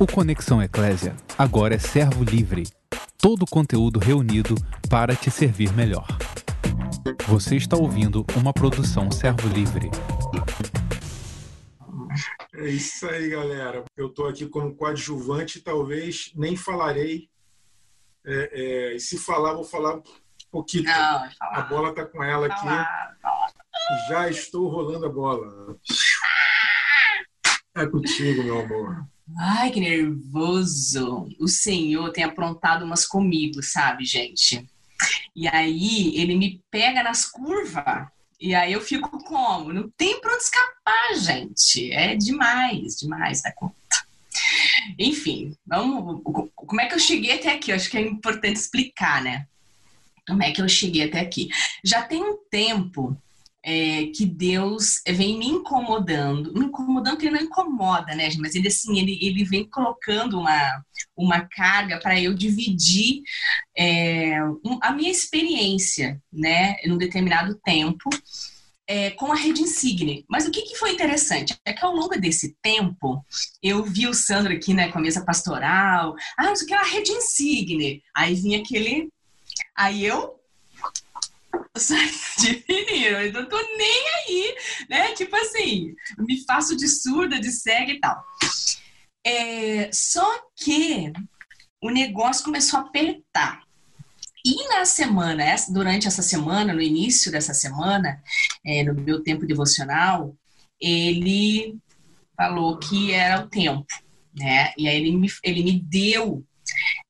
O Conexão Eclésia agora é servo livre. Todo o conteúdo reunido para te servir melhor. Você está ouvindo uma produção servo livre. É isso aí, galera. Eu estou aqui como coadjuvante, talvez nem falarei. É, é, e se falar, vou falar um pouquinho. Não, a bola está com ela aqui. Falar, falar. Já estou rolando a bola. É contigo, meu amor. Ai, que nervoso. O Senhor tem aprontado umas comigo, sabe, gente? E aí ele me pega nas curvas. E aí eu fico como? Não tem pra onde escapar, gente. É demais, demais da conta. Enfim, vamos. Como é que eu cheguei até aqui? Eu acho que é importante explicar, né? Como é que eu cheguei até aqui? Já tem um tempo é, que Deus vem me incomodando, me incomodando que ele não incomoda, né, mas ele assim, ele, ele vem colocando uma, uma carga para eu dividir é, um, a minha experiência, né, num determinado tempo, é, com a rede Insigne. Mas o que, que, foi interessante é que ao longo desse tempo, eu vi o Sandro aqui, né, com a mesa pastoral, ah, o que, a rede Insigne. Aí vinha aquele. Aí eu menino, eu não tô nem aí, né? Tipo assim, me faço de surda, de cega e tal. É, só que o negócio começou a apertar. E na semana, durante essa semana, no início dessa semana, é, no meu tempo devocional, ele falou que era o tempo, né? E aí ele me, ele me deu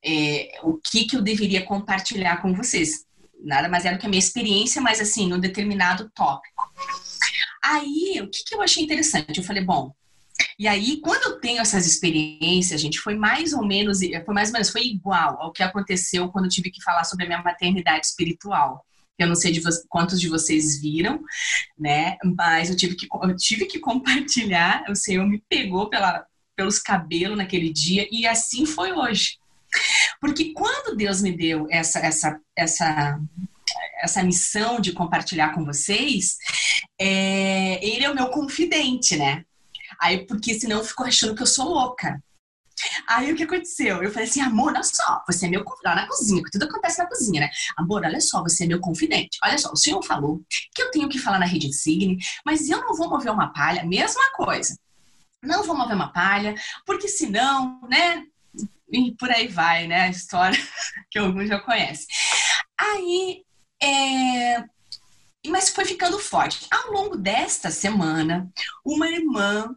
é, o que, que eu deveria compartilhar com vocês nada mais era do que a minha experiência, mas assim, num determinado tópico. Aí, o que, que eu achei interessante? Eu falei, bom, e aí, quando eu tenho essas experiências, gente, foi mais ou menos, foi mais ou menos, foi igual ao que aconteceu quando eu tive que falar sobre a minha maternidade espiritual. Eu não sei de quantos de vocês viram, né? Mas eu tive que, eu tive que compartilhar. O Senhor me pegou pela, pelos cabelos naquele dia e assim foi hoje. Porque quando Deus me deu essa, essa, essa, essa missão de compartilhar com vocês, é, ele é o meu confidente, né? Aí, porque senão eu fico achando que eu sou louca. Aí o que aconteceu? Eu falei assim, amor, olha só, você é meu lá na cozinha, que tudo acontece na cozinha, né? Amor, olha só, você é meu confidente. Olha só, o senhor falou que eu tenho que falar na rede Insigne, mas eu não vou mover uma palha, mesma coisa. Não vou mover uma palha, porque senão, né? E por aí vai, né? A história que alguns já conhecem. Aí, é... mas foi ficando forte. Ao longo desta semana, uma irmã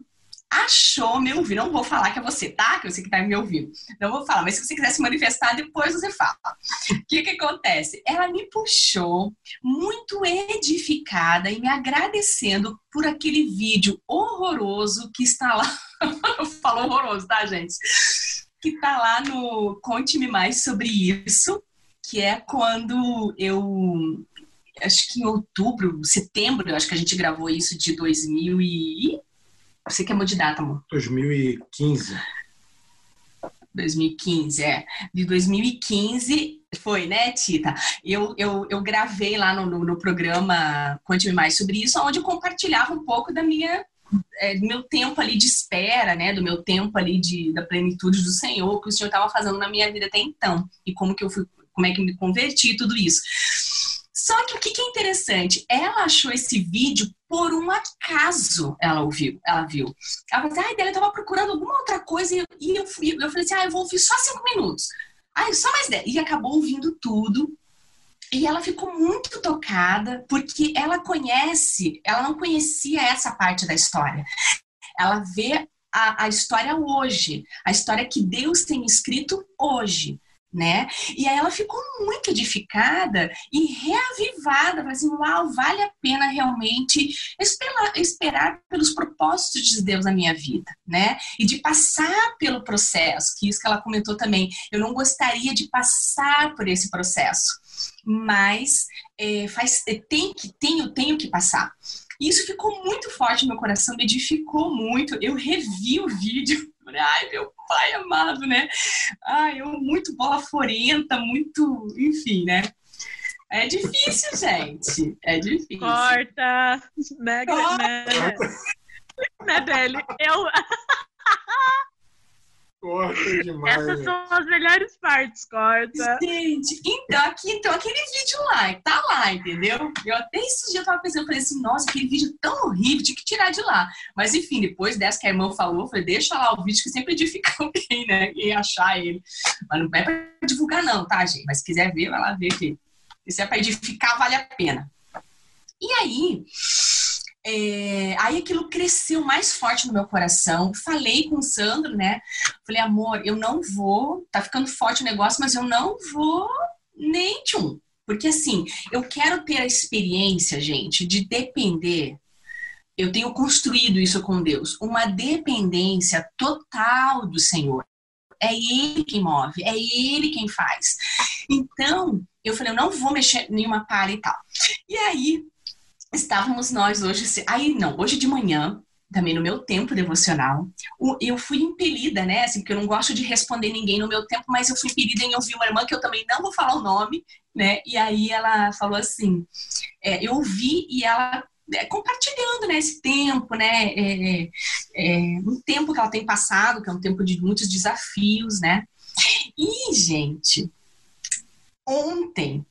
achou me ouvir. Não vou falar que é você, tá? Que você que tá me ouvindo. Não vou falar, mas se você quiser se manifestar, depois você fala. O que que acontece? Ela me puxou muito edificada e me agradecendo por aquele vídeo horroroso que está lá. Falou horroroso, tá, gente? Que está lá no Conte-me Mais sobre isso, que é quando eu. Acho que em outubro, setembro, eu acho que a gente gravou isso de 2000 e. Você que é de data, amor? 2015. 2015, é. De 2015 foi, né, Tita? Eu, eu, eu gravei lá no, no, no programa Conte-me Mais sobre isso, onde eu compartilhava um pouco da minha é, do meu tempo ali de espera, né, do meu tempo ali de, da plenitude do Senhor, que o Senhor estava fazendo na minha vida até então, e como que eu fui, como é que eu me converti, tudo isso. Só que o que, que é interessante, ela achou esse vídeo por um acaso, ela ouviu, ela viu. Ela falou assim, ah, ela estava procurando alguma outra coisa, e, eu, eu falei assim, ah, eu vou ouvir só cinco minutos. Ah, só mais dez. E acabou ouvindo tudo, e ela ficou muito tocada porque ela conhece, ela não conhecia essa parte da história. Ela vê a, a história hoje, a história que Deus tem escrito hoje né? E aí ela ficou muito edificada e reavivada, assim, uau, vale a pena realmente esperar, esperar pelos propósitos de Deus na minha vida, né? E de passar pelo processo, que isso que ela comentou também, eu não gostaria de passar por esse processo, mas é, faz, é, tem que, tenho, tenho que passar. E isso ficou muito forte no meu coração, me edificou muito. Eu revi o vídeo Ai, meu pai amado, né? Ai, eu muito bola forenta, muito, enfim, né? É difícil, gente. É difícil. Corta, né, Corta. né, né? Eu. Corta. Demais. Essas são as melhores partes, corta. Gente, então, aqui, então aquele vídeo lá, tá lá, entendeu? Eu até esses dias eu tava pensando, eu falei assim, nossa, aquele vídeo tão horrível, tinha que tirar de lá. Mas enfim, depois dessa que a irmã falou, eu falei, deixa lá o vídeo que sempre edifica alguém, né? E achar ele. Mas não é pra divulgar, não, tá, gente? Mas se quiser ver, vai lá ver que se é pra edificar, vale a pena. E aí, é, aí aquilo cresceu mais forte no meu coração. Falei com o Sandro, né? Falei, amor, eu não vou, tá ficando forte o negócio, mas eu não vou nem tchum. Porque assim, eu quero ter a experiência, gente, de depender. Eu tenho construído isso com Deus, uma dependência total do Senhor. É Ele quem move, é Ele quem faz. Então, eu falei, eu não vou mexer nenhuma palha e tal. E aí, estávamos nós hoje. Aí, não, hoje de manhã, também no meu tempo devocional, eu fui impelida, né? Assim, porque eu não gosto de responder ninguém no meu tempo, mas eu fui impelida em ouvir uma irmã que eu também não vou falar o nome, né? E aí ela falou assim: é, eu ouvi e ela é, compartilhando né, esse tempo, né? É, é, um tempo que ela tem passado, que é um tempo de muitos desafios, né? E, gente, ontem,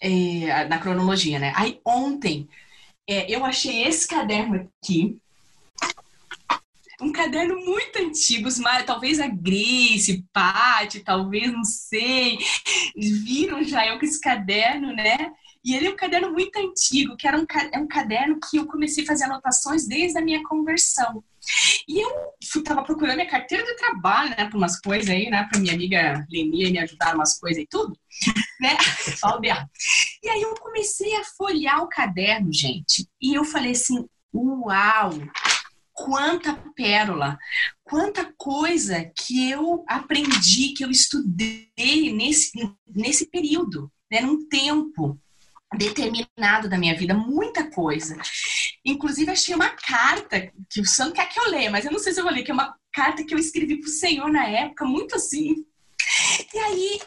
é, na cronologia, né? Aí ontem é, eu achei esse caderno aqui. Um caderno muito antigo, mas talvez a Grace, Paty, talvez, não sei, viram já eu com esse caderno, né? E ele é um caderno muito antigo, que era um, é um caderno que eu comecei a fazer anotações desde a minha conversão. E eu estava procurando minha carteira de trabalho, né, para umas coisas aí, né, para minha amiga Lenia me ajudar umas coisas e tudo, né, E aí eu comecei a folhear o caderno, gente, e eu falei assim, uau, quanta pérola, quanta coisa que eu aprendi, que eu estudei nesse, nesse período, né, num tempo determinado da minha vida, muita coisa. Inclusive, achei uma carta que o Santo quer que eu leia, mas eu não sei se eu vou ler, que é uma carta que eu escrevi para o Senhor na época, muito assim. E aí,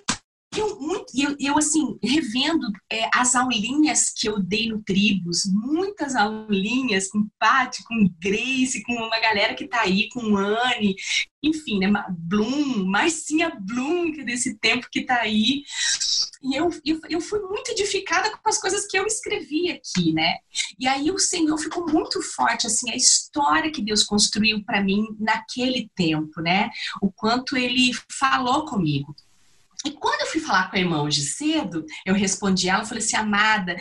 eu, muito, eu, eu assim, revendo é, as aulinhas que eu dei no Tribus, muitas aulinhas com Paty, com Grace, com uma galera que tá aí, com Anne, enfim, né, Bloom, mais sim a Bloom, que é desse tempo que tá aí. E eu, eu, eu fui muito edificada com as coisas que eu escrevi aqui, né? E aí o Senhor ficou muito forte, assim, a história que Deus construiu para mim naquele tempo, né? O quanto ele falou comigo. E quando eu fui falar com a irmã hoje cedo, eu respondi ela, eu falei assim, amada,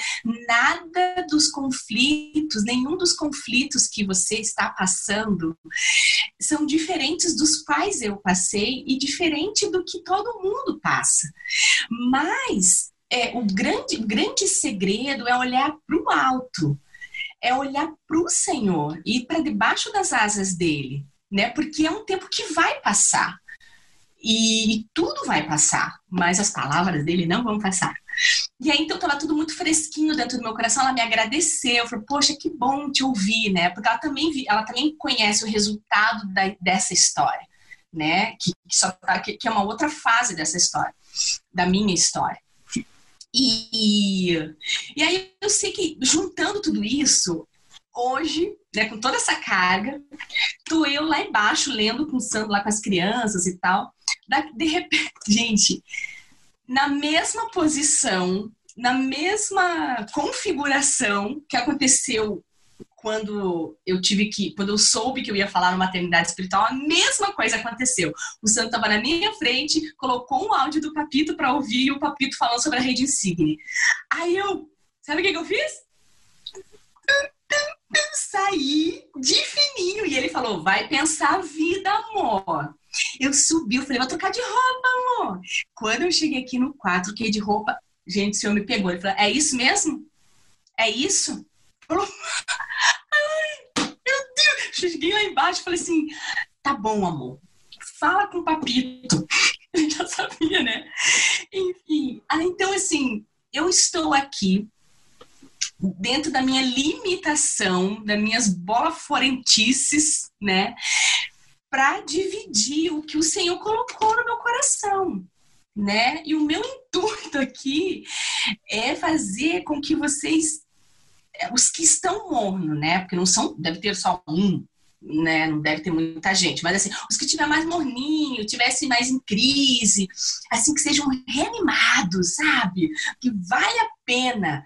nada dos conflitos, nenhum dos conflitos que você está passando são diferentes dos quais eu passei e diferente do que todo mundo passa. Mas é, o, grande, grande segredo é olhar para o alto, é olhar para o Senhor e para debaixo das asas dele, né? Porque é um tempo que vai passar. E, tudo vai passar, mas as palavras dele não vão passar. E aí, então, estava tudo muito fresquinho dentro do meu coração. Ela me agradeceu, falou, poxa, que bom te ouvir, né? Porque ela também, ela também conhece o resultado da, dessa história, né? Que, que, só tá, que, que é uma outra fase dessa história, da minha história. E, e aí, eu sei que, juntando tudo isso, hoje, né, com toda essa carga, tô eu lá embaixo lendo com o Sandro lá com as crianças e tal. De repente, gente, na mesma posição, na mesma configuração que aconteceu quando eu tive que, quando eu soube que eu ia falar no maternidade espiritual, a mesma coisa aconteceu. O Santo estava na minha frente, colocou um áudio do Papito para ouvir e o Papito falando sobre a rede Insigne. Aí eu, sabe o que, que eu fiz? Saí de fininho e ele falou: vai pensar a vida, amor. Eu subi, eu falei, vou trocar de roupa, amor. Quando eu cheguei aqui no quarto, troquei de roupa, gente, o senhor me pegou. Ele falou, é isso mesmo? É isso? Falou, ai, meu Deus. Cheguei lá embaixo e falei assim, tá bom, amor. Fala com o papito. Ele já sabia, né? Enfim, ah, então assim, eu estou aqui dentro da minha limitação, das minhas bola-forentices, né? Para dividir o que o Senhor colocou no meu coração, né? E o meu intuito aqui é fazer com que vocês, é, os que estão mornos, né? Porque não são, deve ter só um, né? Não deve ter muita gente, mas assim, os que tiver mais morninho, tivessem mais em crise, assim que sejam reanimados, sabe? Que vale a pena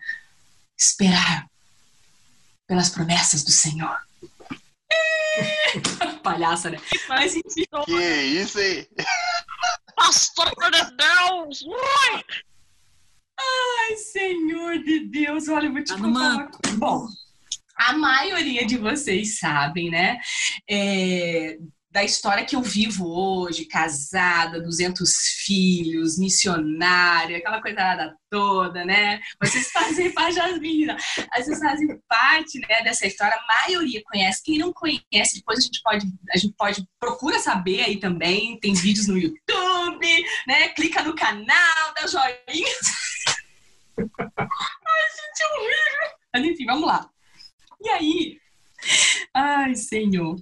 esperar pelas promessas do Senhor. Palhaça, né? Mas enfim. Que isso aí? Pastor de Deus! Ui! Ai, Senhor de Deus, olha, eu vou te Tá contar. Bom, a maioria de vocês sabem, né? é, da história que eu vivo hoje, casada, 200 filhos, missionária, aquela coisa toda, né? Vocês fazem parte das meninas, vocês fazem parte né, dessa história, a maioria conhece. Quem não conhece, depois a gente pode, a gente pode, procura saber aí também, tem vídeos no YouTube, né? Clica no canal, dá joinha. Ai, gente, é horrível. Mas enfim, vamos lá. E aí, ai, Senhor.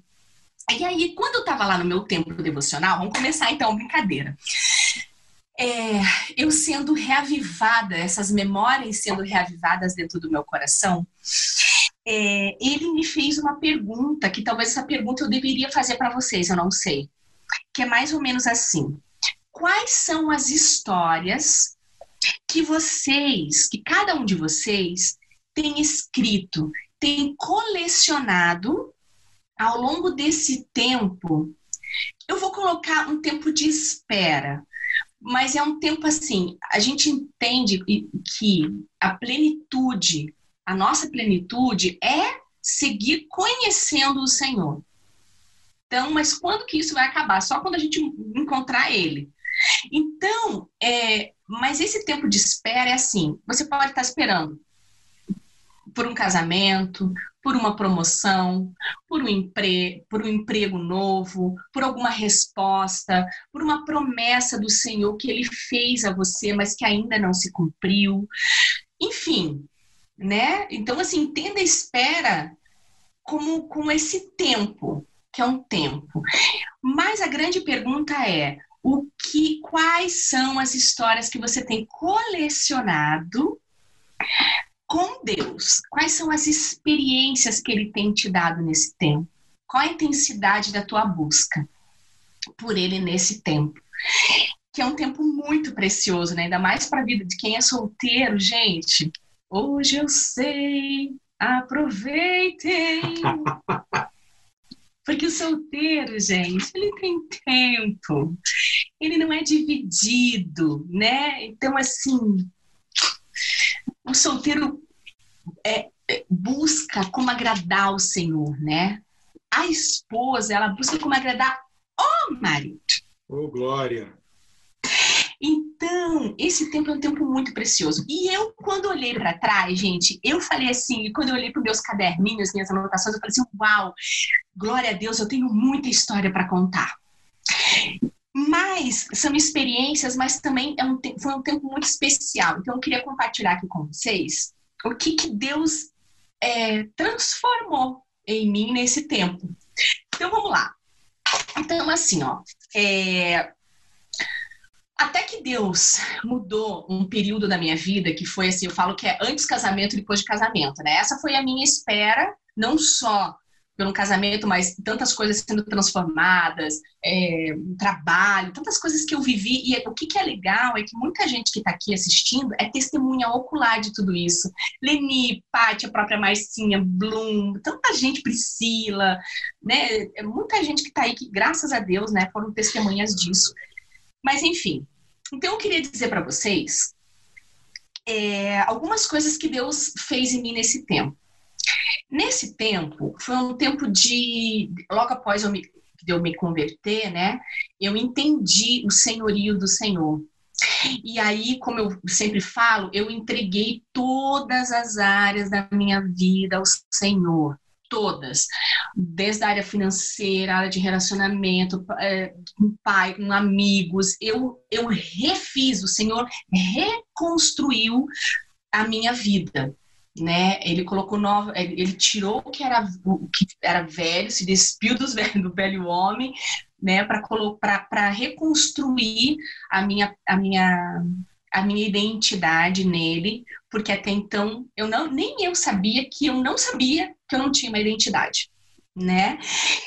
E aí, quando eu estava lá no meu tempo devocional, vamos começar então brincadeira. É, eu sendo reavivada, essas memórias sendo reavivadas dentro do meu coração, é, ele me fez uma pergunta, que talvez essa pergunta eu deveria fazer para vocês, eu não sei. Que é mais ou menos assim: Quais são as histórias que vocês, que cada um de vocês tem escrito, tem colecionado ao longo desse tempo, eu vou colocar um tempo de espera, mas é um tempo assim, a gente entende que a plenitude, a nossa plenitude é seguir conhecendo o Senhor. Então, mas quando que isso vai acabar? Só quando a gente encontrar Ele. Então, é, mas esse tempo de espera é assim, você pode estar esperando por um casamento, por uma promoção, por um, empre por um emprego novo, por alguma resposta, por uma promessa do Senhor que ele fez a você, mas que ainda não se cumpriu. Enfim, né? Então, assim, entenda a espera como, como esse tempo, que é um tempo. Mas a grande pergunta é: o que, quais são as histórias que você tem colecionado com Deus? Quais são as experiências que Ele tem te dado nesse tempo? Qual a intensidade da tua busca por Ele nesse tempo? Que é um tempo muito precioso, né? Ainda mais para a vida de quem é solteiro, gente. Hoje eu sei, aproveitem. Porque o solteiro, gente, ele tem tempo. Ele não é dividido, né? Então, assim, o solteiro é, busca como agradar o Senhor, né? A esposa, ela busca como agradar o marido. Ô, oh, glória! Então, esse tempo é um tempo muito precioso. E eu, quando olhei para trás, gente, eu falei assim, quando eu olhei para meus caderninhos, minhas anotações, eu falei assim: uau, glória a Deus, eu tenho muita história para contar. Mas são experiências, mas também é um, foi um tempo muito especial. Então, eu queria compartilhar aqui com vocês o que, que Deus é, transformou em mim nesse tempo. Então, vamos lá. Então, assim, ó. É, até que Deus mudou um período da minha vida que foi assim, eu falo que é antes casamento e depois de casamento, né? Essa foi a minha espera, não só pelo casamento, mas tantas coisas sendo transformadas, é, trabalho, tantas coisas que eu vivi. E o que, que é legal é que muita gente que está aqui assistindo é testemunha ocular de tudo isso. Leni, Paty, a própria Marcinha, Bloom, tanta gente, Priscila, né? Muita gente que está aí que, graças a Deus, né, foram testemunhas disso. Mas, enfim. Então, eu queria dizer para vocês é, algumas coisas que Deus fez em mim nesse tempo. Nesse tempo, foi um tempo de. Logo após eu me, eu me converter, né? Eu entendi o senhorio do Senhor. E aí, como eu sempre falo, eu entreguei todas as áreas da minha vida ao Senhor. Todas. Desde a área financeira, a área de relacionamento, é, com pai, com amigos. Eu, eu refiz, o Senhor reconstruiu a minha vida né? Ele colocou nova, ele tirou o que era o que era velho, se despiu dos velho, do velho homem, né? Para reconstruir a minha a minha a minha identidade nele, porque até então eu não nem eu sabia que eu não sabia que eu não tinha uma identidade. né?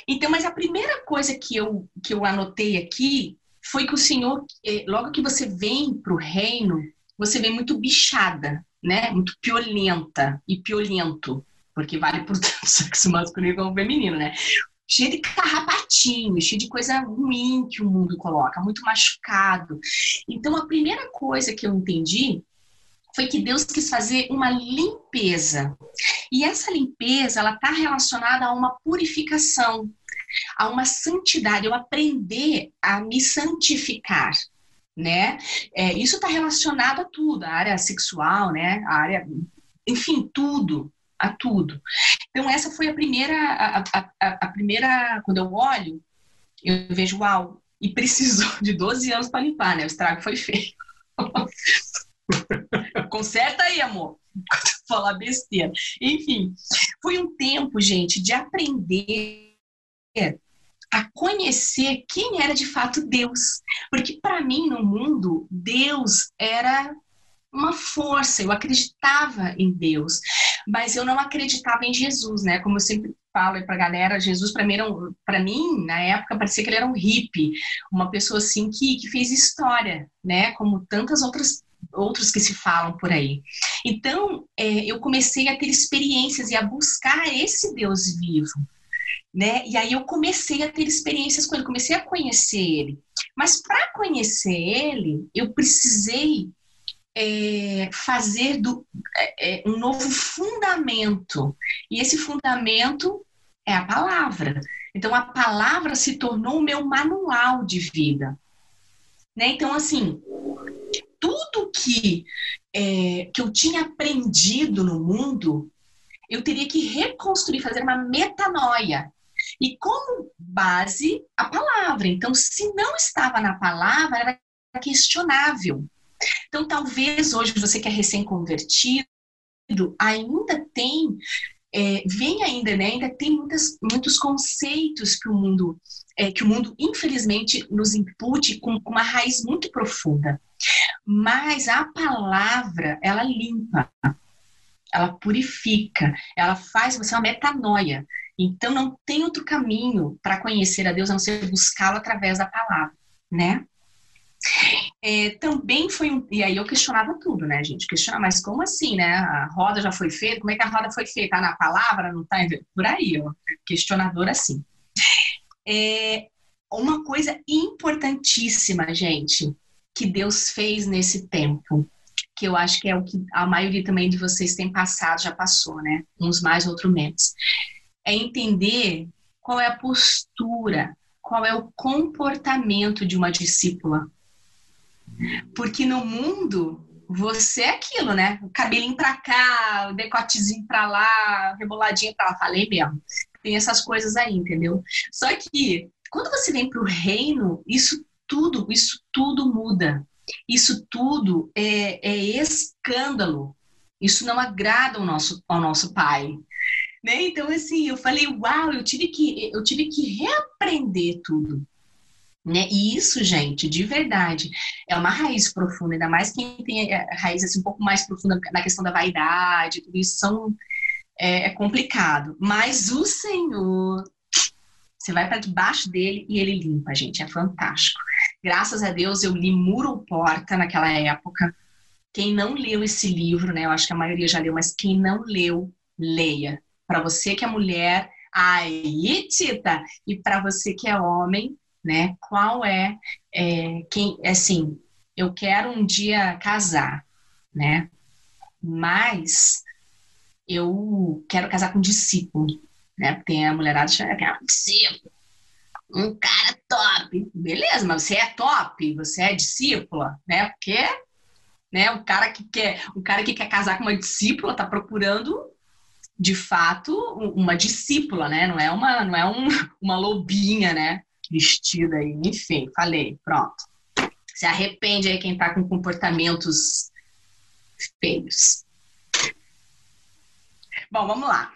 Então, mas a primeira coisa que eu, que eu anotei aqui foi que o Senhor, eh, logo que você vem para o reino, você vem muito bichada, né? Muito piolenta e piolento, porque vale por tanto sexo masculino como feminino, né? Cheio de carrapatinho, cheio de coisa ruim que o mundo coloca, muito machucado. Então, a primeira coisa que eu entendi foi que Deus quis fazer uma limpeza. E essa limpeza, ela está relacionada a uma purificação, a uma santidade, eu aprender a me santificar, né? É, isso está relacionado a tudo, a área sexual, né? A área, enfim, tudo, a tudo. Então essa foi a primeira, a, a, a, primeira, quando eu olho, eu vejo, uau, e precisou de 12 anos para limpar, né? O estrago foi feio. Conserta aí, amor. Falar besteira. Enfim, foi um tempo, gente, de aprender a conhecer quem era de fato Deus. Porque para mim, no mundo, Deus era uma força, eu acreditava em Deus, mas eu não acreditava em Jesus, né? Como eu sempre falo para a galera, Jesus para mim, para mim, na época, parecia que ele era um hippie, uma pessoa assim que, que fez história, né? Como tantas outras outros que se falam por aí. Então, é, eu comecei a ter experiências e a buscar esse Deus vivo. Né? E aí eu comecei a ter experiências com ele, comecei a conhecer ele. Mas para conhecer ele, eu precisei é, fazer do, é, é, um novo fundamento. E esse fundamento é a palavra. Então a palavra se tornou o meu manual de vida. Né? Então, assim, tudo que, é, que eu tinha aprendido no mundo, eu teria que reconstruir, fazer uma metanoia. E como base, a palavra. Então, se não estava na palavra, era questionável. Então, talvez hoje você que é recém-convertido ainda tem, é, vem ainda, né? Ainda tem muitas, muitos conceitos que o mundo, é, que o mundo infelizmente nos impute com, com uma raiz muito profunda. Mas a palavra, ela limpa, ela purifica, ela faz você uma metanoia. Então não tem outro caminho para conhecer a Deus a não ser buscá-lo através da palavra, né? É, também foi um. E aí eu questionava tudo, né, gente? Questionava, mas como assim, né? A roda já foi feita? Como é que a roda foi feita? Tá na palavra? Não tá por aí, ó. Questionador assim. É, uma coisa importantíssima, gente que Deus fez nesse tempo, que eu acho que é o que a maioria também de vocês tem passado, já passou, né? Uns mais, outros menos. É entender qual é a postura, qual é o comportamento de uma discípula. Porque no mundo, você é aquilo, né? O cabelinho pra cá, o decotezinho pra lá, reboladinho pra lá. Falei mesmo. Tem essas coisas aí, entendeu? Só que quando você vem pro reino, isso tudo, isso tudo muda. Isso tudo é, é escândalo. Isso não agrada ao nosso, ao nosso pai. Né? Então, assim, eu falei, uau, eu tive que, eu tive que reaprender tudo. Né? E isso, gente, de verdade, é uma raiz profunda, ainda mais quem tem a raiz assim, um pouco mais profunda na questão da vaidade, tudo isso são, é, é complicado. Mas o Senhor você vai para debaixo dele e ele limpa, gente. É fantástico. Graças a Deus eu li Muro Porta naquela época. Quem não leu esse livro, né? Eu acho que a maioria já leu, mas quem não leu, leia. Para você que é mulher, aí, Tita! E para você que é homem, né? Qual é, é quem, assim, eu quero um dia casar, né? Mas eu quero casar com um discípulo né? Tem a mulherada que é um discípulo, um cara top. Beleza, mas você é top, você é discípula, né? Porque né, o cara que quer, o cara que quer casar com uma discípula está procurando de fato uma discípula, né? Não é uma, não é um, uma lobinha, né? Vestida aí, enfim, falei, pronto. Se arrepende aí quem tá com comportamentos feios. Bom, vamos lá.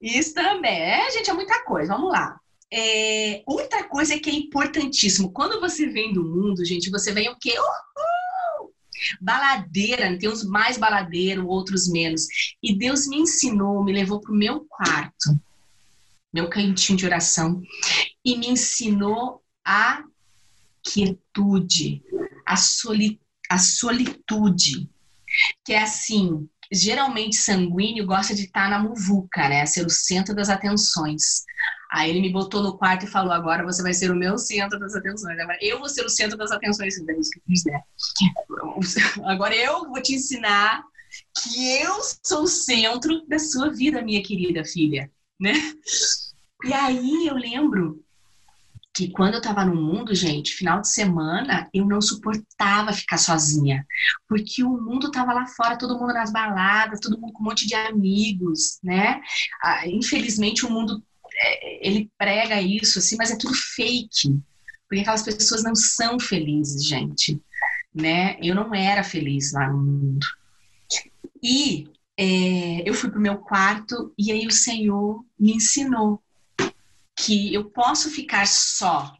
Isso também. É, gente, é muita coisa. Vamos lá. É, outra coisa que é importantíssimo. Quando você vem do mundo, gente, você vem o quê? Uhul! Baladeira, tem uns mais baladeiro, outros menos. E Deus me ensinou, me levou para o meu quarto. meu cantinho de oração, e me ensinou a quietude, a, soli, a solitude, que é assim, geralmente sanguíneo gosta de estar na muvuca, né? Ser o centro das atenções. Aí ele me botou no quarto e falou: agora você vai ser o meu centro das atenções. Agora eu vou ser o centro das atenções, Deus quiser. Agora eu vou te ensinar que eu sou o centro da sua vida, minha querida filha, né? E aí eu lembro que quando eu tava no mundo, gente, final de semana, eu não suportava ficar sozinha. Porque o mundo tava lá fora, todo mundo nas baladas, todo mundo com um monte de amigos, né? Ah, infelizmente o mundo é, ele prega isso assim, mas é tudo fake. Porque aquelas pessoas não são felizes, gente, né? Eu não era feliz lá no mundo. E é, eu fui pro meu quarto e aí o Senhor me ensinou que eu posso ficar só,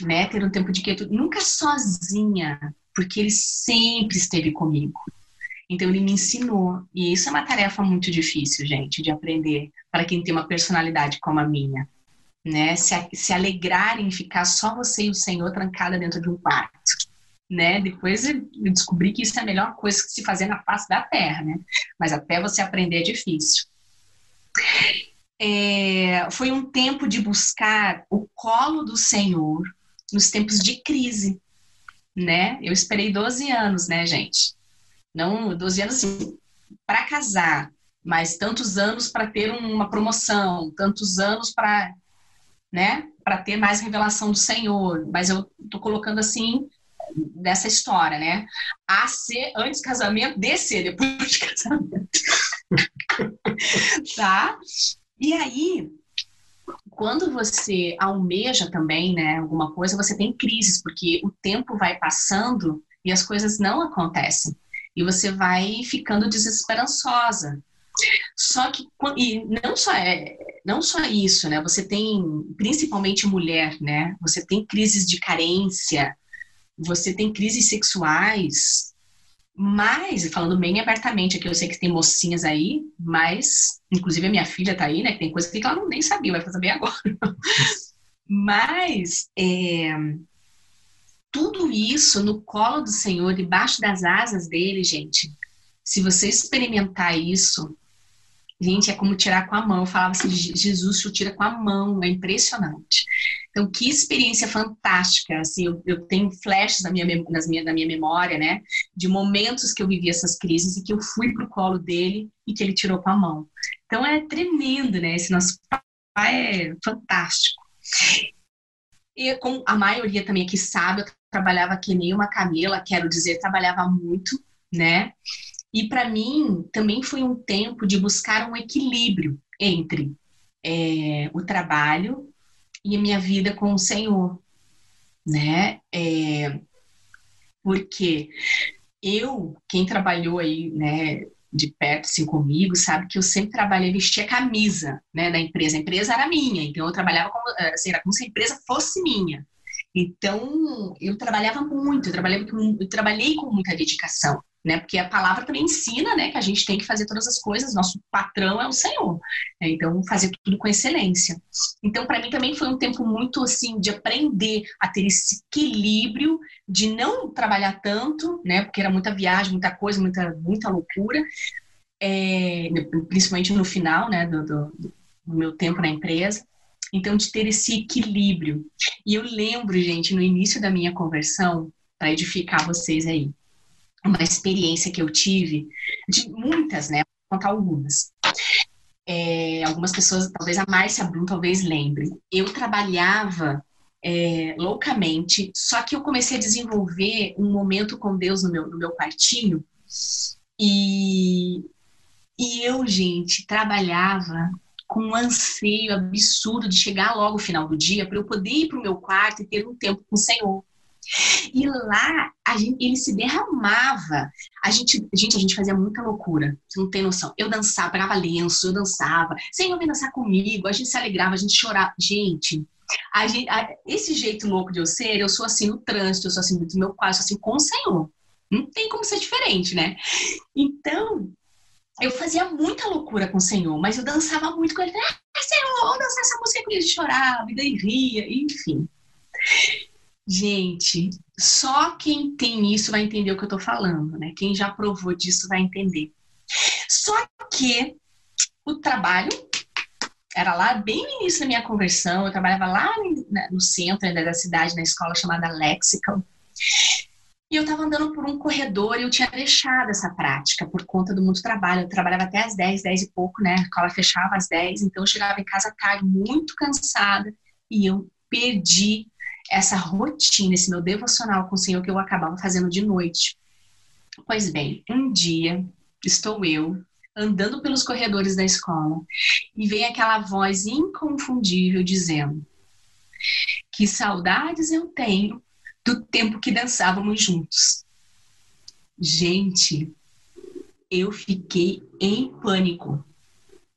né? Ter um tempo de quietude, nunca sozinha, porque ele sempre esteve comigo. Então ele me ensinou, e isso é uma tarefa muito difícil, gente, de aprender para quem tem uma personalidade como a minha, né? Se, se alegrar em ficar só você e o Senhor trancada dentro de um quarto, né? Depois eu descobri que isso é a melhor coisa que se fazer na face da terra, né? Mas até você aprender é difícil é, foi um tempo de buscar o colo do Senhor nos tempos de crise, né? Eu esperei 12 anos, né, gente? Não, 12 anos assim, para casar, mas tantos anos para ter uma promoção, tantos anos para, né, para ter mais revelação do Senhor. Mas eu tô colocando assim dessa história, né? A ser antes do casamento, D ser depois de casamento. tá? E aí, quando você almeja também, né, alguma coisa, você tem crises, porque o tempo vai passando e as coisas não acontecem. E você vai ficando desesperançosa. Só que e não só é, não só isso, né? Você tem principalmente mulher, né? Você tem crises de carência, você tem crises sexuais, mas, falando bem abertamente aqui, eu sei que tem mocinhas aí, mas, inclusive a minha filha tá aí, né? Que tem coisa que ela não nem sabia, vai saber agora. mas, é, tudo isso no colo do Senhor, debaixo das asas dele, gente. Se você experimentar isso, gente, é como tirar com a mão. Eu falava assim, Jesus, o tira com a mão, é impressionante. Então, que experiência fantástica, assim, eu, eu tenho flashes na minha, nas minha, na minha memória, né, de momentos que eu vivi essas crises e que eu fui pro colo dele e que ele tirou com a mão. Então, é tremendo, né, esse nosso pai é fantástico. E com a maioria também aqui sabe, eu trabalhava que nem uma camela, quero dizer, trabalhava muito, né, e para mim também foi um tempo de buscar um equilíbrio entre é, o trabalho e a minha vida com o Senhor, né? É, porque eu, quem trabalhou aí, né, de perto assim comigo, sabe que eu sempre trabalhei, vestia camisa, né, da empresa. A empresa era minha, então eu trabalhava como, assim, era como se a empresa fosse minha. Então, eu trabalhava muito, eu, trabalhei eu trabalhei com muita dedicação né? Porque a palavra também ensina, né, que a gente tem que fazer todas as coisas, nosso patrão é o Senhor. Né? Então, fazer tudo com excelência. Então, para mim também foi um tempo muito assim de aprender a ter esse equilíbrio de não trabalhar tanto, né? Porque era muita viagem, muita coisa, muita muita loucura. É, principalmente no final, né, do, do, do meu tempo na empresa. Então, de ter esse equilíbrio. E eu lembro, gente, no início da minha conversão, para edificar vocês aí, uma experiência que eu tive, de muitas, né? Vou contar algumas. É, algumas pessoas, talvez a Márcia Brum talvez lembre. Eu trabalhava é, loucamente, só que eu comecei a desenvolver um momento com Deus no meu, no meu quartinho e, e eu, gente, trabalhava com um anseio absurdo de chegar logo no final do dia para eu poder ir para o meu quarto e ter um tempo com o Senhor. E lá gente, ele se derramava. A gente, gente, a gente fazia muita loucura. Você não tem noção. Eu dançava, pegava lenço, eu dançava. Senhor vem dançar comigo, a gente se alegrava, a gente chorava. Gente, a gente a, esse jeito louco de eu ser, eu sou assim no trânsito, eu sou assim no meu quarto, eu sou assim com o Senhor. Não tem como ser diferente, né? Então, eu fazia muita loucura com o Senhor, mas eu dançava muito com ele. é Senhor, vamos dançar essa música com ele chorava, e daí ria, enfim. Gente, só quem tem isso vai entender o que eu tô falando, né? Quem já provou disso vai entender. Só que o trabalho era lá bem no início da minha conversão, eu trabalhava lá no centro da cidade, na escola chamada Lexical. E eu estava andando por um corredor e eu tinha deixado essa prática por conta do muito trabalho. Eu trabalhava até às 10, 10 e pouco, né? A escola fechava às 10, então eu chegava em casa tarde, muito cansada, e eu perdi essa rotina, esse meu devocional com o Senhor que eu acabava fazendo de noite. Pois bem, um dia estou eu andando pelos corredores da escola e vem aquela voz inconfundível dizendo: Que saudades eu tenho do tempo que dançávamos juntos. Gente, eu fiquei em pânico.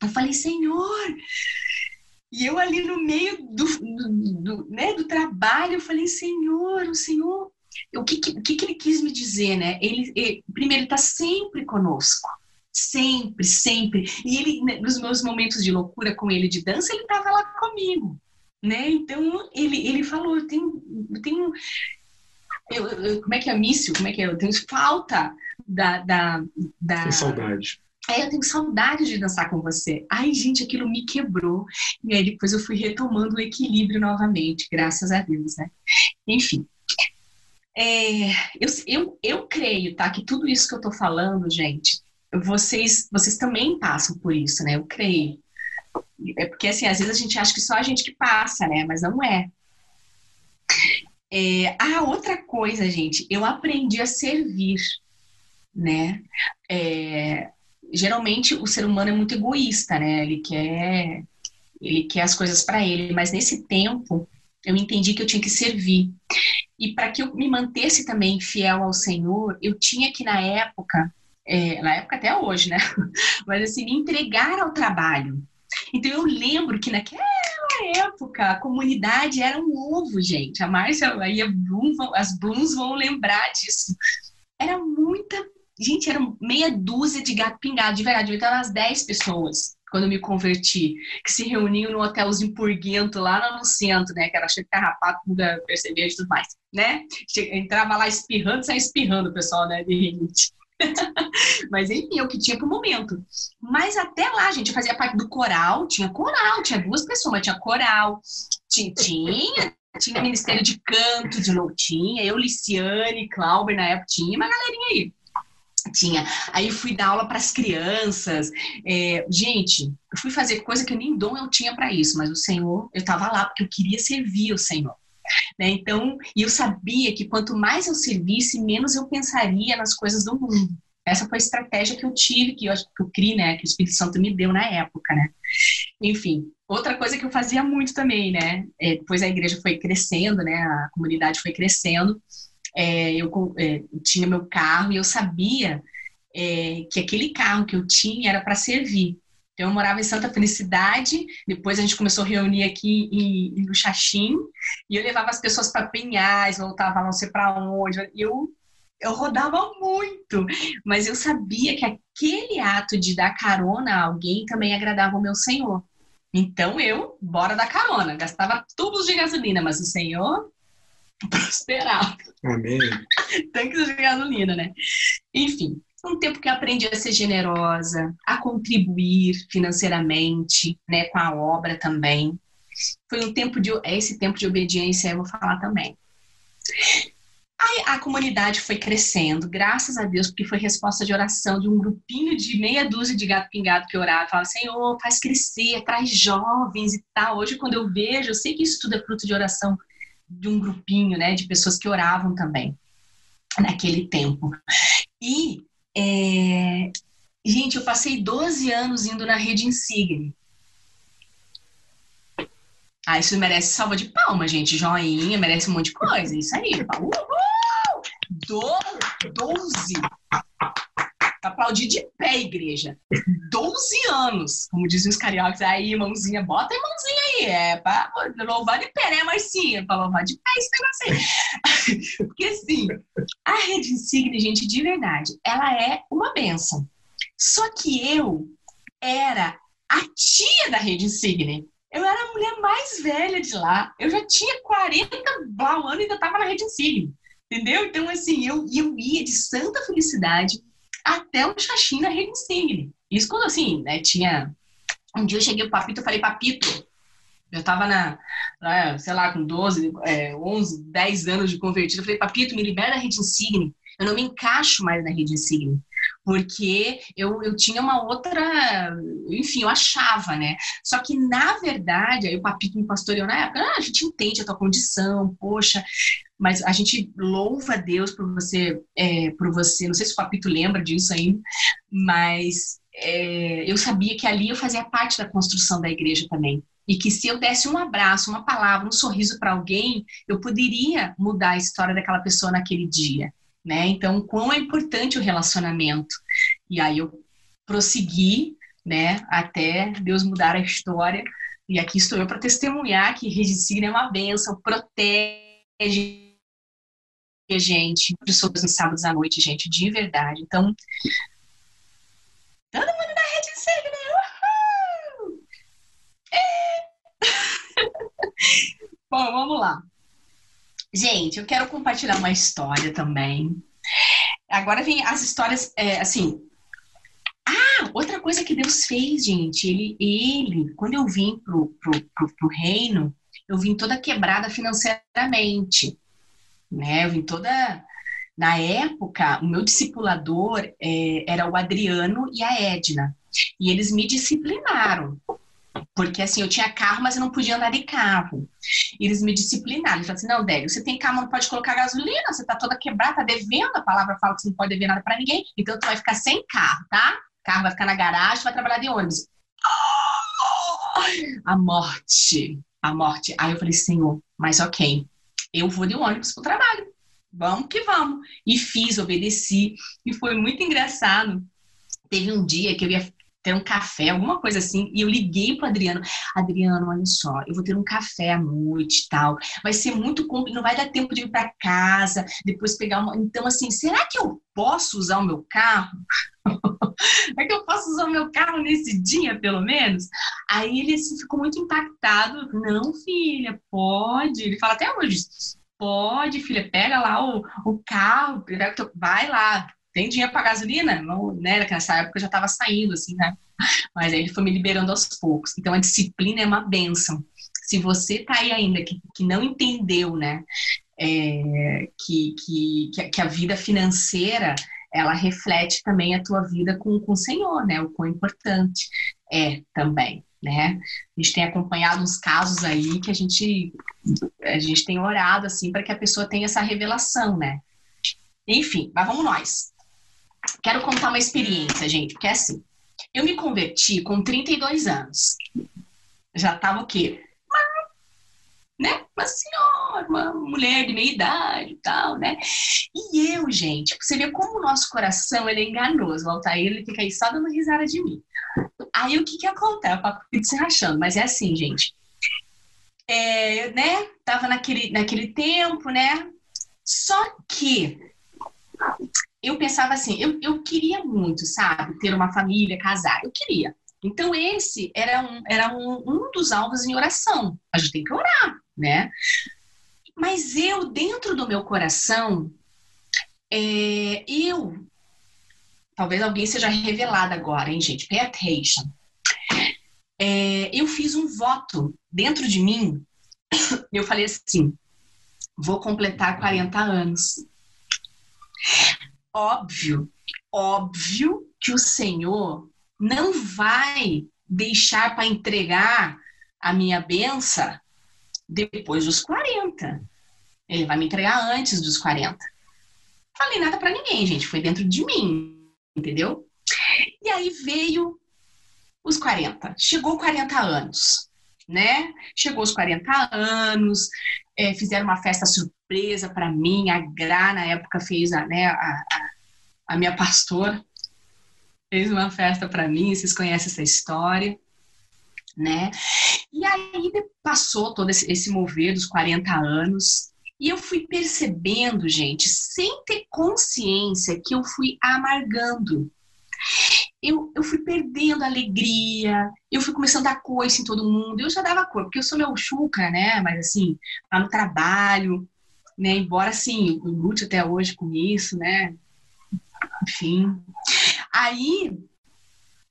Eu falei, Senhor, e eu ali no meio do, do, do, né, do trabalho, eu falei, Senhor, o Senhor, o que, que, que ele quis me dizer, né? Ele, ele primeiro, ele está sempre conosco. Sempre, sempre. E ele, né, nos meus momentos de loucura com ele de dança, ele estava lá comigo, né? Então, ele, ele falou, eu tenho, eu tenho eu, eu, como é que é míssil? Como é que é? Eu tenho falta da... da, da... Tem saudade. É, eu tenho saudade de dançar com você. Ai, gente, aquilo me quebrou. E aí depois eu fui retomando o equilíbrio novamente, graças a Deus, né? Enfim. É, eu, eu, eu creio, tá? Que tudo isso que eu tô falando, gente, vocês, vocês também passam por isso, né? Eu creio. É porque, assim, às vezes a gente acha que só a gente que passa, né? Mas não é. É, ah, outra coisa, gente, eu aprendi a servir, né? É, geralmente o ser humano é muito egoísta, né? Ele quer, ele quer as coisas para ele, mas nesse tempo eu entendi que eu tinha que servir. E para que eu me mantesse também fiel ao Senhor, eu tinha que, na época, é, na época até hoje, né? Mas assim, me entregar ao trabalho. Então eu lembro que naquela época a comunidade era um ovo, gente. A Márcia e a Bloom, as Blooms vão lembrar disso. Era muita. Gente, era meia dúzia de gato pingado, de verdade. Eu estava umas 10 pessoas quando eu me converti, que se reuniam no hotelzinho Purguento lá no centro, né? Que era cheio de carrapato, perceber e tudo mais, né? Entrava lá espirrando, saia espirrando o pessoal, né? De rinite. Mas enfim, é o que tinha pro momento. Mas até lá, gente, fazia parte do coral, tinha coral, tinha duas pessoas, mas tinha coral, tinha, tinha, tinha Ministério de Canto de Loutinha, eu, Liciane, Clauber na época, tinha uma galerinha aí. Tinha. Aí fui dar aula para as crianças. É, gente, eu fui fazer coisa que nem dom eu tinha para isso, mas o Senhor, eu estava lá porque eu queria servir o Senhor. Né? Então, e eu sabia que quanto mais eu servisse, menos eu pensaria nas coisas do mundo. Essa foi a estratégia que eu tive, que eu que eu criei, né? Que o Espírito Santo me deu na época, né? Enfim, outra coisa que eu fazia muito também, né? É, depois a igreja foi crescendo, né? A comunidade foi crescendo. É, eu é, tinha meu carro e eu sabia é, que aquele carro que eu tinha era para servir. Então, eu morava em Santa Felicidade, depois a gente começou a reunir aqui em, em Xaxim, e eu levava as pessoas para Penhais, voltava não sei para onde. Eu, eu rodava muito, mas eu sabia que aquele ato de dar carona a alguém também agradava o meu Senhor. Então eu, bora dar carona, gastava tubos de gasolina, mas o Senhor prosperava. Amém. Tanques de gasolina, né? Enfim, um tempo que eu aprendi a ser generosa, a contribuir financeiramente, né, com a obra também. Foi um tempo de é esse tempo de obediência eu vou falar também. Aí a comunidade foi crescendo, graças a Deus, porque foi resposta de oração de um grupinho de meia dúzia de gato pingado que orava, falava, Senhor, faz crescer, traz jovens e tal. Hoje, quando eu vejo, eu sei que isso tudo é fruto de oração de um grupinho, né, de pessoas que oravam também naquele tempo. E é... Gente, eu passei 12 anos indo na rede Insigne. Ah, isso merece salva de palma, gente. Joinha, merece um monte de coisa. Isso aí. Uhul! Do... 12 aplaudir de pé, igreja. 12 anos, como dizem os cariocas. Aí, mãozinha, bota a mãozinha aí. É pra louvar de pé, né, Marcinha? Pra louvar de pé esse negócio aí. Porque, assim, a rede insigne, gente, de verdade, ela é uma benção. Só que eu era a tia da Rede Insigne. Eu era a mulher mais velha de lá. Eu já tinha 40 blau anos e ainda estava na Rede Insigne. Entendeu? Então, assim, eu, eu ia de santa felicidade até o Xaxim na Rede Insigne. Isso quando, assim, né, tinha... Um dia eu cheguei pro Papito, eu falei, Papito, eu tava na, na, sei lá, com 12, é, 11, 10 anos de convertido. Eu falei, Papito, me libera da Rede Insigne. Eu não me encaixo mais na Rede Insigne porque eu, eu tinha uma outra, enfim, eu achava, né? Só que, na verdade, aí o Papito me pastoreou na época, ah, a gente entende a tua condição, poxa, mas a gente louva a Deus por você, é, por você, não sei se o Papito lembra disso ainda, mas é, eu sabia que ali eu fazia parte da construção da igreja também. E que se eu desse um abraço, uma palavra, um sorriso para alguém, eu poderia mudar a história daquela pessoa naquele dia né? Então, quão é importante o relacionamento. E aí eu prossegui, né, até Deus mudar a história. E aqui estou eu para testemunhar que Regisigna é uma bênção, protege a gente, pessoas nos sábados à noite, gente, de verdade. Então, todo mundo na Rede Signa, uhul! É. Bom, vamos lá. Gente, eu quero compartilhar uma história também. Agora vem as histórias, é, assim. Ah, outra coisa que Deus fez, gente. Ele, ele quando eu vim pro, pro, pro, pro reino, eu vim toda quebrada financeiramente. Né? Eu vim toda. Na época, o meu discipulador é, era o Adriano e a Edna. E eles me disciplinaram. Porque assim, eu tinha carro, mas eu não podia andar de carro. E eles me disciplinaram. Eles falaram assim: não, Délio, você tem carro, não pode colocar gasolina, você tá toda quebrada, tá devendo. A palavra fala que você não pode dever nada para ninguém. Então tu vai ficar sem carro, tá? O carro vai ficar na garagem, vai trabalhar de ônibus. A morte. A morte. Aí eu falei, Senhor, mas ok, eu vou de ônibus pro trabalho. Vamos que vamos. E fiz, obedeci. E foi muito engraçado. Teve um dia que eu ia ter um café, alguma coisa assim. E eu liguei pro Adriano. Adriano, olha só, eu vou ter um café à noite e tal. Vai ser muito complicado, não vai dar tempo de ir para casa, depois pegar uma. Então, assim, será que eu posso usar o meu carro? é que eu posso usar o meu carro nesse dia, pelo menos? Aí ele assim, ficou muito impactado. Não, filha, pode. Ele fala até hoje. Pode, filha, pega lá o, o carro, vai lá, tem dinheiro para gasolina? Não, né? Nessa época eu já estava saindo, assim, né? Mas aí ele foi me liberando aos poucos. Então a disciplina é uma benção. Se você tá aí ainda que, que não entendeu, né? É, que, que, que a vida financeira ela reflete também a tua vida com, com o Senhor, né? O quão importante é também, né? A gente tem acompanhado uns casos aí que a gente a gente tem orado assim para que a pessoa tenha essa revelação, né? Enfim, mas vamos nós. Quero contar uma experiência, gente, porque é assim. Eu me converti com 32 anos. Já tava o quê? Uma, né? Uma senhora, uma mulher de meia idade e tal, né? E eu, gente, você vê como o nosso coração ele é enganoso. O Altair, ele fica aí só dando risada de mim. Aí o que que acontece? O papo se rachando, mas é assim, gente. É, né? Tava naquele, naquele tempo, né? Só que eu pensava assim, eu, eu queria muito, sabe, ter uma família, casar, eu queria. Então, esse era um, era um, um dos alvos em oração. A gente tem que orar, né? Mas eu, dentro do meu coração, é, eu. Talvez alguém seja revelado agora, hein, gente? Pay attention. É, eu fiz um voto dentro de mim. Eu falei assim: vou completar 40 anos óbvio, óbvio que o Senhor não vai deixar para entregar a minha benção depois dos 40. Ele vai me entregar antes dos 40. Falei nada para ninguém, gente, foi dentro de mim, entendeu? E aí veio os 40. Chegou 40 anos, né? Chegou os 40 anos, é, fizeram uma festa surpresa para mim. A Gra, na época, fez a, né, a, a minha pastora, fez uma festa para mim. Vocês conhecem essa história, né? E aí passou todo esse, mover dos 40 anos. E eu fui percebendo, gente, sem ter consciência, que eu fui amargando. eu, eu fui perdendo a alegria, eu fui começando a dar coice em todo mundo. Eu já dava cor, porque eu sou meu chuca, né? Mas assim, lá no trabalho, né? Embora assim, eu lute até hoje com isso, né? Enfim. Aí,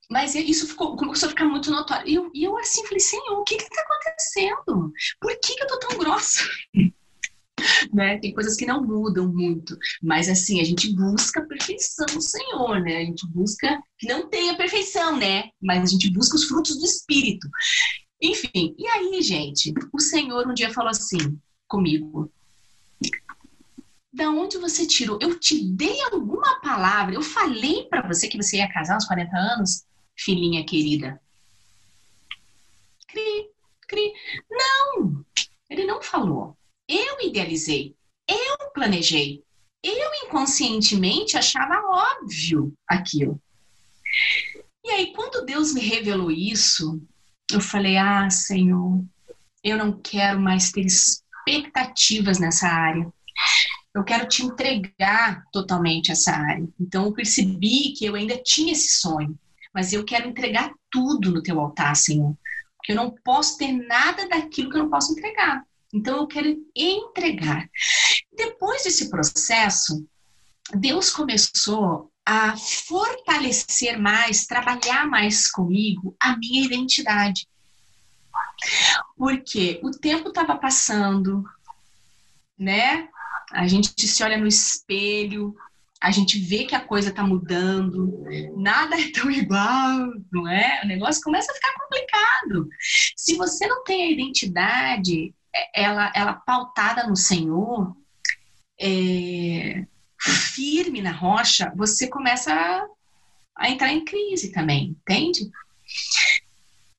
mas isso ficou, começou a ficar muito notório. E eu, eu assim falei, Senhor, o que que tá acontecendo? Por que que eu tô tão grossa? né? Tem coisas que não mudam muito, mas assim, a gente busca a perfeição do Senhor, né? A gente busca que não tenha perfeição, né? Mas a gente busca os frutos do Espírito. Enfim, e aí, gente, o Senhor um dia falou assim comigo: da onde você tirou? Eu te dei alguma palavra? Eu falei para você que você ia casar aos 40 anos, filhinha querida? Cri, cri. Não, ele não falou. Eu idealizei, eu planejei, eu inconscientemente achava óbvio aquilo. E aí, quando Deus me revelou isso, eu falei: Ah, Senhor, eu não quero mais ter expectativas nessa área. Eu quero te entregar totalmente essa área. Então, eu percebi que eu ainda tinha esse sonho, mas eu quero entregar tudo no teu altar, Senhor. Porque eu não posso ter nada daquilo que eu não posso entregar. Então eu quero entregar. Depois desse processo, Deus começou a fortalecer mais, trabalhar mais comigo a minha identidade. Porque o tempo estava passando, né? A gente se olha no espelho, a gente vê que a coisa está mudando, nada é tão igual, não é? O negócio começa a ficar complicado. Se você não tem a identidade ela, ela pautada no Senhor, é, firme na rocha, você começa a, a entrar em crise também, entende?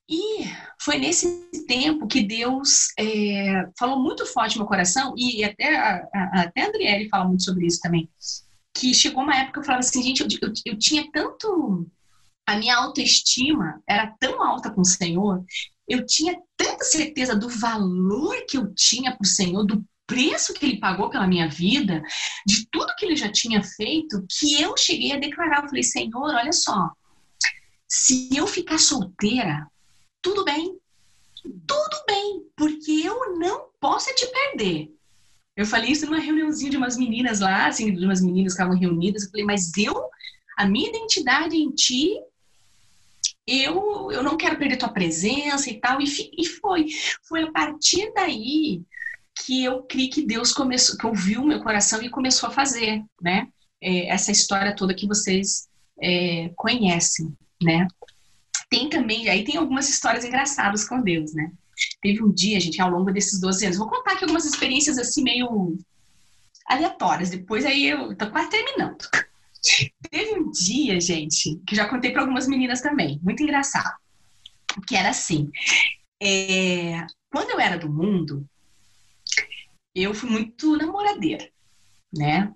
E foi nesse tempo que Deus é, falou muito forte no meu coração, e até a, a, até Andriele fala muito sobre isso também, que chegou uma época que eu falava assim, gente, eu, eu, eu tinha tanto... A minha autoestima era tão alta com o Senhor eu tinha tanta certeza do valor que eu tinha para o Senhor, do preço que ele pagou pela minha vida, de tudo que ele já tinha feito, que eu cheguei a declarar. Eu falei, Senhor, olha só, se eu ficar solteira, tudo bem, tudo bem, porque eu não posso te perder. Eu falei isso numa reuniãozinha de umas meninas lá, assim, de umas meninas que estavam reunidas. Eu falei, mas eu, a minha identidade em ti eu, eu não quero perder tua presença e tal. E, e foi. Foi a partir daí que eu criei que Deus começou, que ouviu meu coração e começou a fazer, né? É, essa história toda que vocês é, conhecem, né? Tem também, aí tem algumas histórias engraçadas com Deus, né? Teve um dia, gente, ao longo desses 12 anos, vou contar aqui algumas experiências assim meio aleatórias, depois aí eu tô quase terminando. Teve um dia, gente, que já contei para algumas meninas também, muito engraçado, que era assim: é, quando eu era do mundo, eu fui muito namoradeira, né?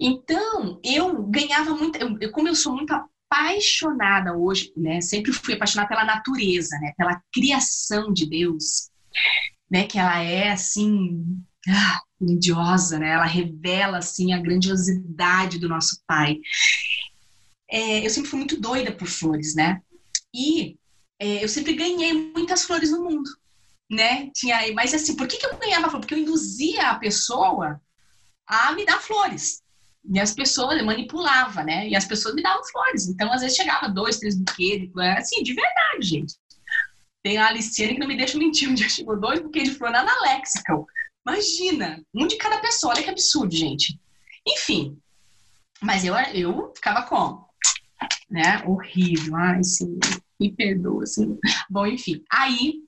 Então, eu ganhava muito, eu, como eu sou muito apaixonada hoje, né? Sempre fui apaixonada pela natureza, né? Pela criação de Deus, né? Que ela é assim, ah, grandiosa, né? Ela revela assim a grandiosidade do nosso Pai. É, eu sempre fui muito doida por flores, né? E é, eu sempre ganhei muitas flores no mundo, né? Tinha, mas assim, por que, que eu ganhava flor? Porque eu induzia a pessoa a me dar flores. E as pessoas manipulava, né? E as pessoas me davam flores. Então, às vezes chegava dois, três buquês, assim, de verdade, gente. Tem a Aliciane que não me deixa mentir. Um dia chegou dois buquês de flor na Lexical. Imagina, um de cada pessoa, olha que absurdo, gente. Enfim, mas eu, eu ficava com, né? Horrível, ai, sim, me perdoa, assim. Bom, enfim, aí,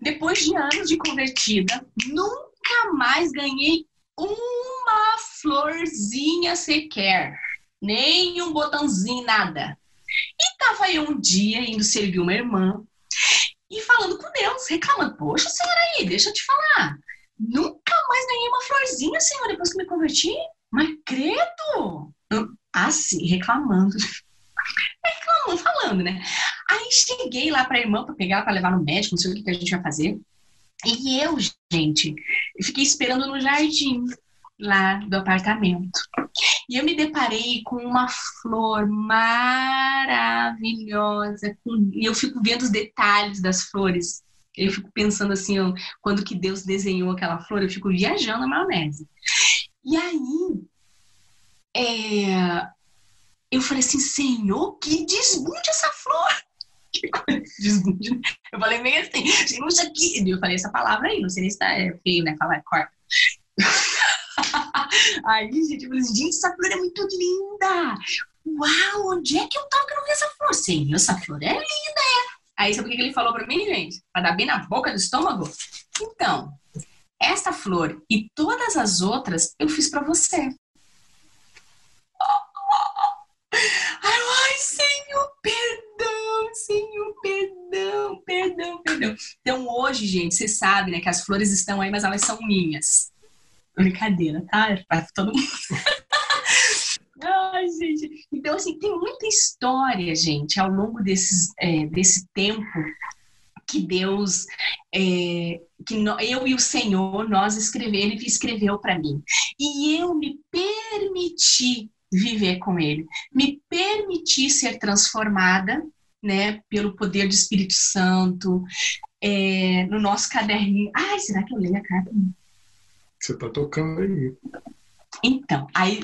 depois de anos de convertida, nunca mais ganhei uma florzinha sequer, nem um botãozinho, nada. E tava eu um dia indo servir uma irmã e falando com Deus, reclamando: Poxa, senhora aí, deixa eu te falar. Nunca mais ganhei uma florzinha, senhor, depois que me converti. Mas credo! Assim, reclamando. reclamando, falando, né? Aí cheguei lá pra irmã pra pegar, pra levar no médico, não sei o que, que a gente vai fazer. E eu, gente, fiquei esperando no jardim lá do apartamento. E eu me deparei com uma flor maravilhosa. Com... E eu fico vendo os detalhes das flores. Eu fico pensando assim, quando que Deus desenhou aquela flor, eu fico viajando na maionese. E aí, é... eu falei assim, Senhor, que desbunde essa flor! Eu falei meio assim, aqui. Eu falei essa palavra aí, não sei nem se tá é feio, né? Falar, corta. Aí, gente, eu falei, gente, essa flor é muito linda. Uau, onde é que eu tava que não vi essa flor? Senhor, essa flor é linda, é. Aí, sabe o que ele falou pra mim, gente? Pra dar bem na boca do estômago? Então, esta flor e todas as outras eu fiz para você. Ai, Senhor, perdão, Senhor, perdão, perdão, perdão. Então, hoje, gente, você sabe, né, que as flores estão aí, mas elas são minhas. Brincadeira, tá? Pra todo mundo. Ai, gente. Então, assim, tem muita história, gente, ao longo desses, é, desse tempo que Deus, é, que no, eu e o Senhor, nós escreveu, Ele escreveu para mim. E eu me permiti viver com Ele, me permiti ser transformada, né, pelo poder do Espírito Santo, é, no nosso caderninho. Ai, será que eu leio a carta? Você está tocando aí. Então, aí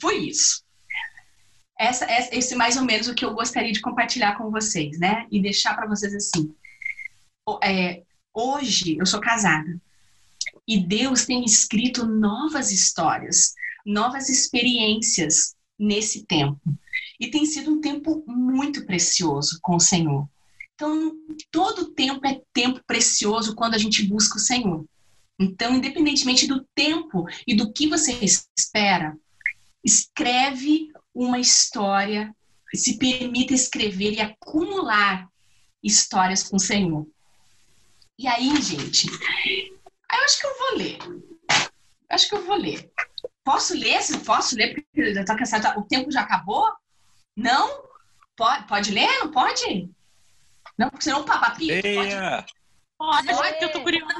foi isso. Essa, esse é mais ou menos o que eu gostaria de compartilhar com vocês, né? E deixar para vocês assim. É, hoje eu sou casada e Deus tem escrito novas histórias, novas experiências nesse tempo. E tem sido um tempo muito precioso com o Senhor. Então, todo tempo é tempo precioso quando a gente busca o Senhor. Então, independentemente do tempo e do que você espera, escreve uma história, se permita escrever e acumular histórias com o Senhor. E aí, gente, eu acho que eu vou ler. Acho que eu vou ler. Posso ler? Posso ler? Porque já tô cansada. O tempo já acabou? Não? Pode, pode ler? Não pode? Não, porque senão o papapito pode... Pode, pode, que eu tô curiosa.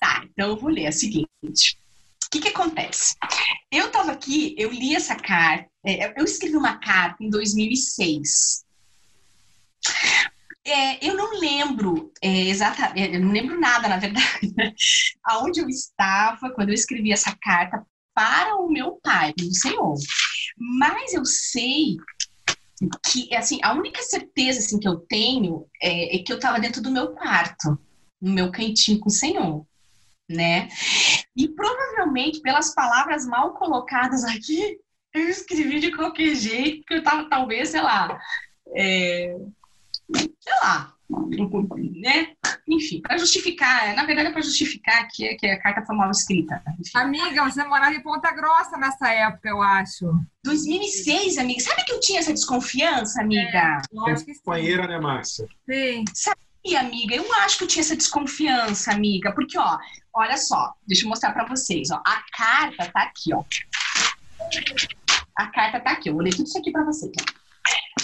Tá, então eu vou ler. É o seguinte. O que que acontece? Eu tava aqui, eu li essa carta, é, eu escrevi uma carta em 2006. É, eu não lembro é, exatamente, é, eu não lembro nada, na verdade, né? aonde eu estava quando eu escrevi essa carta para o meu pai, o Senhor. Mas eu sei que assim a única certeza assim que eu tenho é, é que eu estava dentro do meu quarto no meu cantinho com o Senhor né? E provavelmente pelas palavras mal colocadas aqui eu escrevi de qualquer jeito que eu estava talvez sei lá é, sei lá né? Enfim, para justificar, na verdade é para justificar que, que a carta foi mal escrita. Enfim. Amiga, você morava em Ponta Grossa nessa época, eu acho. 2006, amiga. Sabe que eu tinha essa desconfiança, amiga? É, acho que Companheira, né, Márcia? Sim. Sabe, amiga, eu acho que eu tinha essa desconfiança, amiga, porque, ó, olha só, deixa eu mostrar para vocês, ó. A carta tá aqui, ó. A carta tá aqui, eu vou ler tudo isso aqui para vocês. Ó.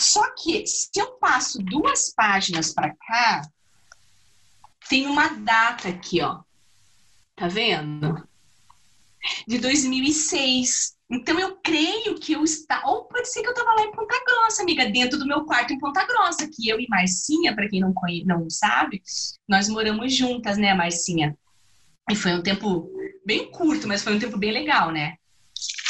Só que se eu passo duas páginas para cá, tem uma data aqui, ó. Tá vendo? De 2006. Então eu creio que eu está, ou pode ser que eu estava lá em Ponta Grossa, amiga, dentro do meu quarto em Ponta Grossa, que eu e Marcinha, para quem não conhece, não sabe, nós moramos juntas, né, Marcinha? E foi um tempo bem curto, mas foi um tempo bem legal, né?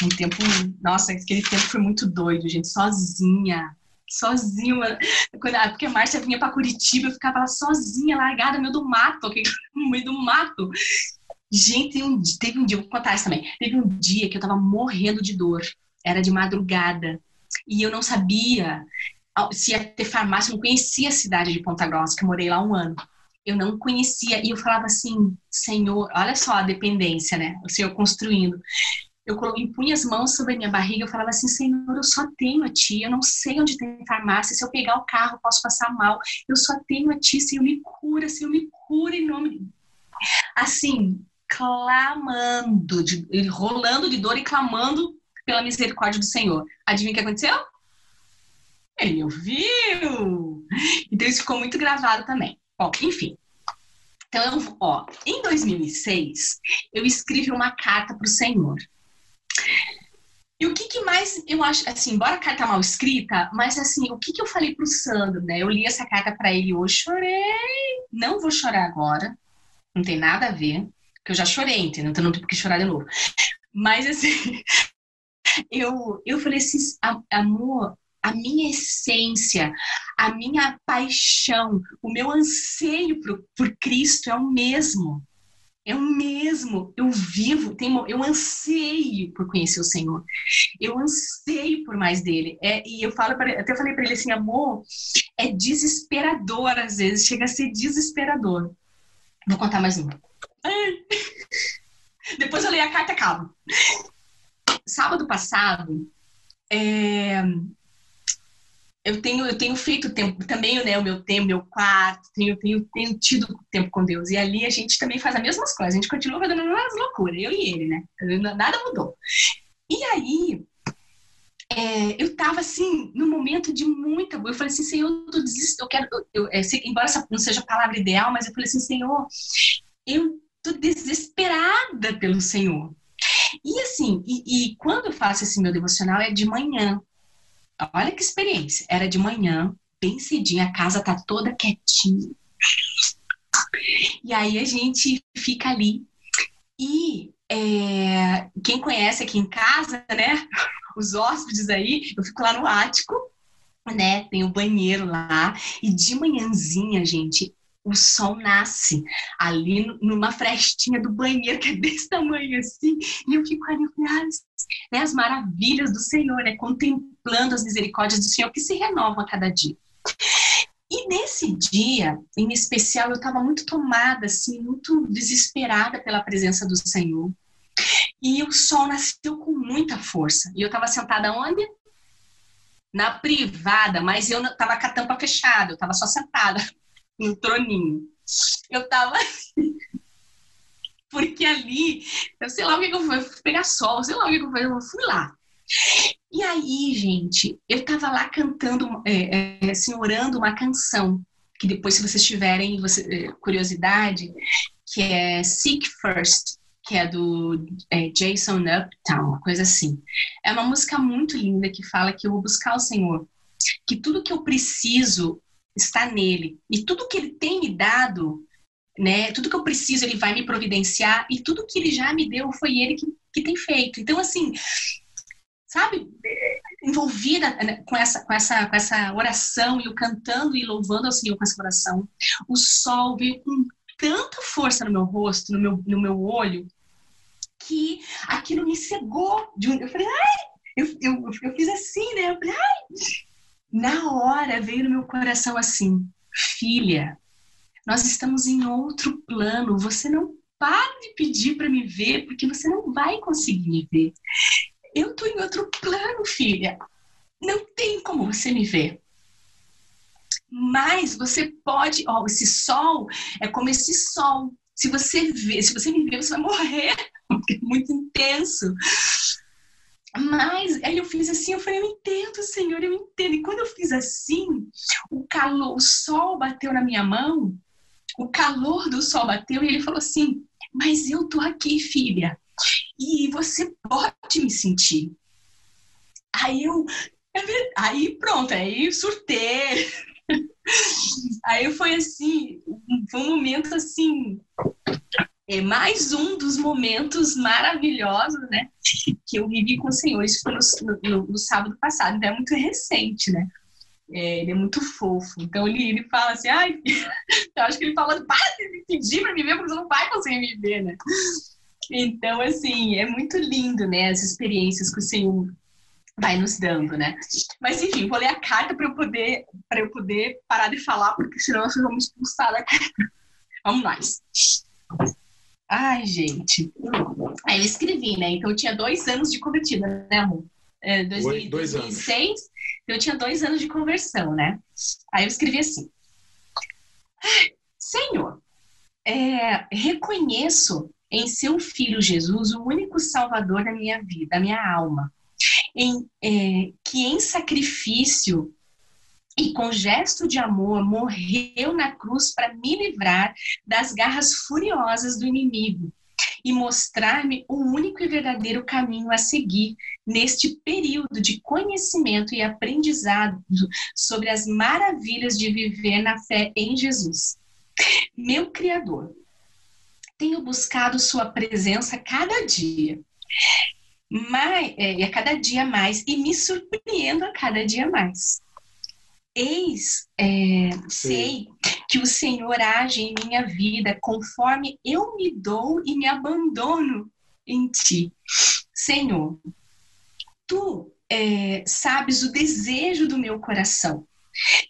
Um tempo, nossa, aquele tempo foi muito doido, gente, sozinha, sozinha. Quando, porque a Márcia vinha para Curitiba, eu ficava lá sozinha, largada no meio do mato, meio do mato. Gente, um, teve um dia, vou contar isso também. Teve um dia que eu tava morrendo de dor. Era de madrugada. E eu não sabia se ia ter farmácia, eu não conhecia a cidade de Ponta Grossa, que eu morei lá um ano. Eu não conhecia. E eu falava assim, Senhor, olha só a dependência, né? O Senhor construindo eu impunha as mãos sobre a minha barriga, eu falava assim, Senhor, eu só tenho a Ti, eu não sei onde tem farmácia, se eu pegar o carro posso passar mal, eu só tenho a Ti, Senhor, me cura, Senhor, me cura em nome. Assim, clamando, de, rolando de dor e clamando pela misericórdia do Senhor. Adivinha o que aconteceu? Ele ouviu! Então isso ficou muito gravado também. Bom, enfim. Então, ó, em 2006, eu escrevi uma carta para o Senhor. E o que, que, mais eu acho, assim, embora a carta mal escrita, mas assim, o que, que eu falei para o Sandro, né? Eu li essa carta para ele hoje, chorei, não vou chorar agora, não tem nada a ver, porque eu já chorei, entendeu? Então não tem por que chorar de novo. Mas assim, eu, eu falei assim, amor, a minha essência, a minha paixão, o meu anseio por, por Cristo é o mesmo. É o mesmo. Eu vivo, tenho, eu anseio por conhecer o Senhor. Eu anseio por mais dele. É, e eu falo para até falei para ele assim, amor, é desesperador às vezes, chega a ser desesperador. Vou contar mais uma. Depois eu leio a carta e acabo. Sábado passado, é, eu tenho, eu tenho feito tempo também, né, o meu tempo, meu quarto, tenho, tenho, tenho tido tempo com Deus. E ali a gente também faz as mesmas coisas, a gente continua fazendo as loucuras, eu e ele, né? Nada mudou. E aí, é, eu tava assim, num momento de muita. Eu falei assim, Senhor, eu tô eu quero. Eu, é, embora essa não seja a palavra ideal, mas eu falei assim, Senhor, eu tô desesperada pelo Senhor. E assim, e, e quando eu faço esse meu devocional é de manhã. Olha que experiência. Era de manhã, bem cedinho, a casa tá toda quietinha. E aí a gente fica ali. E é, quem conhece aqui em casa, né? Os hóspedes aí, eu fico lá no ático, né? Tem o banheiro lá. E de manhãzinha, gente, o sol nasce ali numa frestinha do banheiro, que é desse tamanho assim, e eu fico ali, ah, né, as maravilhas do Senhor, né, contemplando as misericórdias do Senhor que se renovam a cada dia. E nesse dia, em especial, eu estava muito tomada, assim, muito desesperada pela presença do Senhor. E o sol nasceu com muita força. E eu estava sentada onde? Na privada, mas eu estava com a tampa fechada, eu estava só sentada no troninho. Eu tava. Porque ali, eu sei lá o que, eu fui, eu fui pegar sol, sei lá o que, eu fui, eu fui lá. E aí, gente, eu tava lá cantando, é, é, assim, orando uma canção, que depois, se vocês tiverem você, é, curiosidade, que é Seek First, que é do é, Jason Uptown, uma coisa assim. É uma música muito linda que fala que eu vou buscar o Senhor, que tudo que eu preciso está nele. E tudo que ele tem me dado, né, tudo que eu preciso, ele vai me providenciar, e tudo que ele já me deu foi ele que, que tem feito. Então, assim, sabe, envolvida né, com essa, com, essa, com essa oração, e eu cantando e louvando ao Senhor com essa oração, o sol veio com tanta força no meu rosto, no meu, no meu olho, que aquilo me cegou. De um, eu falei, ai, eu, eu, eu fiz assim, né? Eu falei, ai, na hora veio no meu coração assim: filha, nós estamos em outro plano, você não para de pedir para me ver, porque você não vai conseguir me ver. Eu estou em outro plano, filha. Não tem como você me ver. Mas você pode, ó, esse sol é como esse sol. Se você vê, se você me ver, você vai morrer, porque é muito intenso. Mas aí eu fiz assim, eu falei, eu entendo, Senhor, eu entendo. E quando eu fiz assim, o calor, o sol bateu na minha mão, o calor do sol bateu e ele falou assim: Mas eu tô aqui, filha, e você pode me sentir. Aí eu, aí pronto, aí surtei. Aí foi assim, foi um momento assim é mais um dos momentos maravilhosos, né, que eu vivi com o Senhor. Isso foi no, no, no sábado passado, então é muito recente, né? É, ele é muito fofo. Então ele, ele fala assim, ai, eu acho que ele falando, para de me pedir para me ver, porque você não vai conseguir me ver, né? Então, assim, é muito lindo, né, as experiências que o Senhor vai nos dando, né? Mas enfim, vou ler a carta para eu poder para eu poder parar de falar, porque senão nós vamos expulsar da carta. Vamos nós. Ai, gente. Aí eu escrevi, né? Então eu tinha dois anos de convertida, né, amor? É, dois, Oi, dois 2006, anos. eu tinha dois anos de conversão, né? Aí eu escrevi assim: Senhor, é, reconheço em seu filho Jesus o único salvador da minha vida, da minha alma, em, é, que em sacrifício e com gesto de amor morreu na cruz para me livrar das garras furiosas do inimigo e mostrar-me o único e verdadeiro caminho a seguir neste período de conhecimento e aprendizado sobre as maravilhas de viver na fé em Jesus. Meu Criador, tenho buscado Sua presença cada dia. Mais, é, a cada dia mais e me surpreendo a cada dia mais. Eis, é, sei que o Senhor age em minha vida conforme eu me dou e me abandono em Ti. Senhor, Tu é, sabes o desejo do meu coração.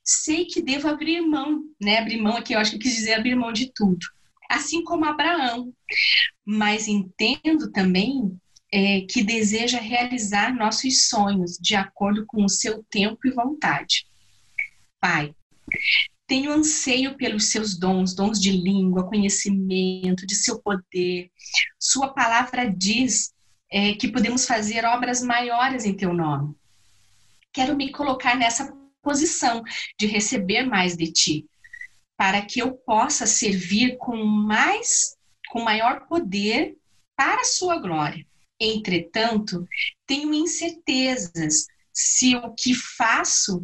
Sei que devo abrir mão, né? Abrir mão aqui, eu acho que quis dizer abrir mão de tudo. Assim como Abraão. Mas entendo também é, que deseja realizar nossos sonhos de acordo com o seu tempo e vontade. Pai, tenho anseio pelos seus dons, dons de língua, conhecimento, de seu poder. Sua palavra diz é, que podemos fazer obras maiores em teu nome. Quero me colocar nessa posição de receber mais de ti, para que eu possa servir com mais, com maior poder para a sua glória. Entretanto, tenho incertezas se o que faço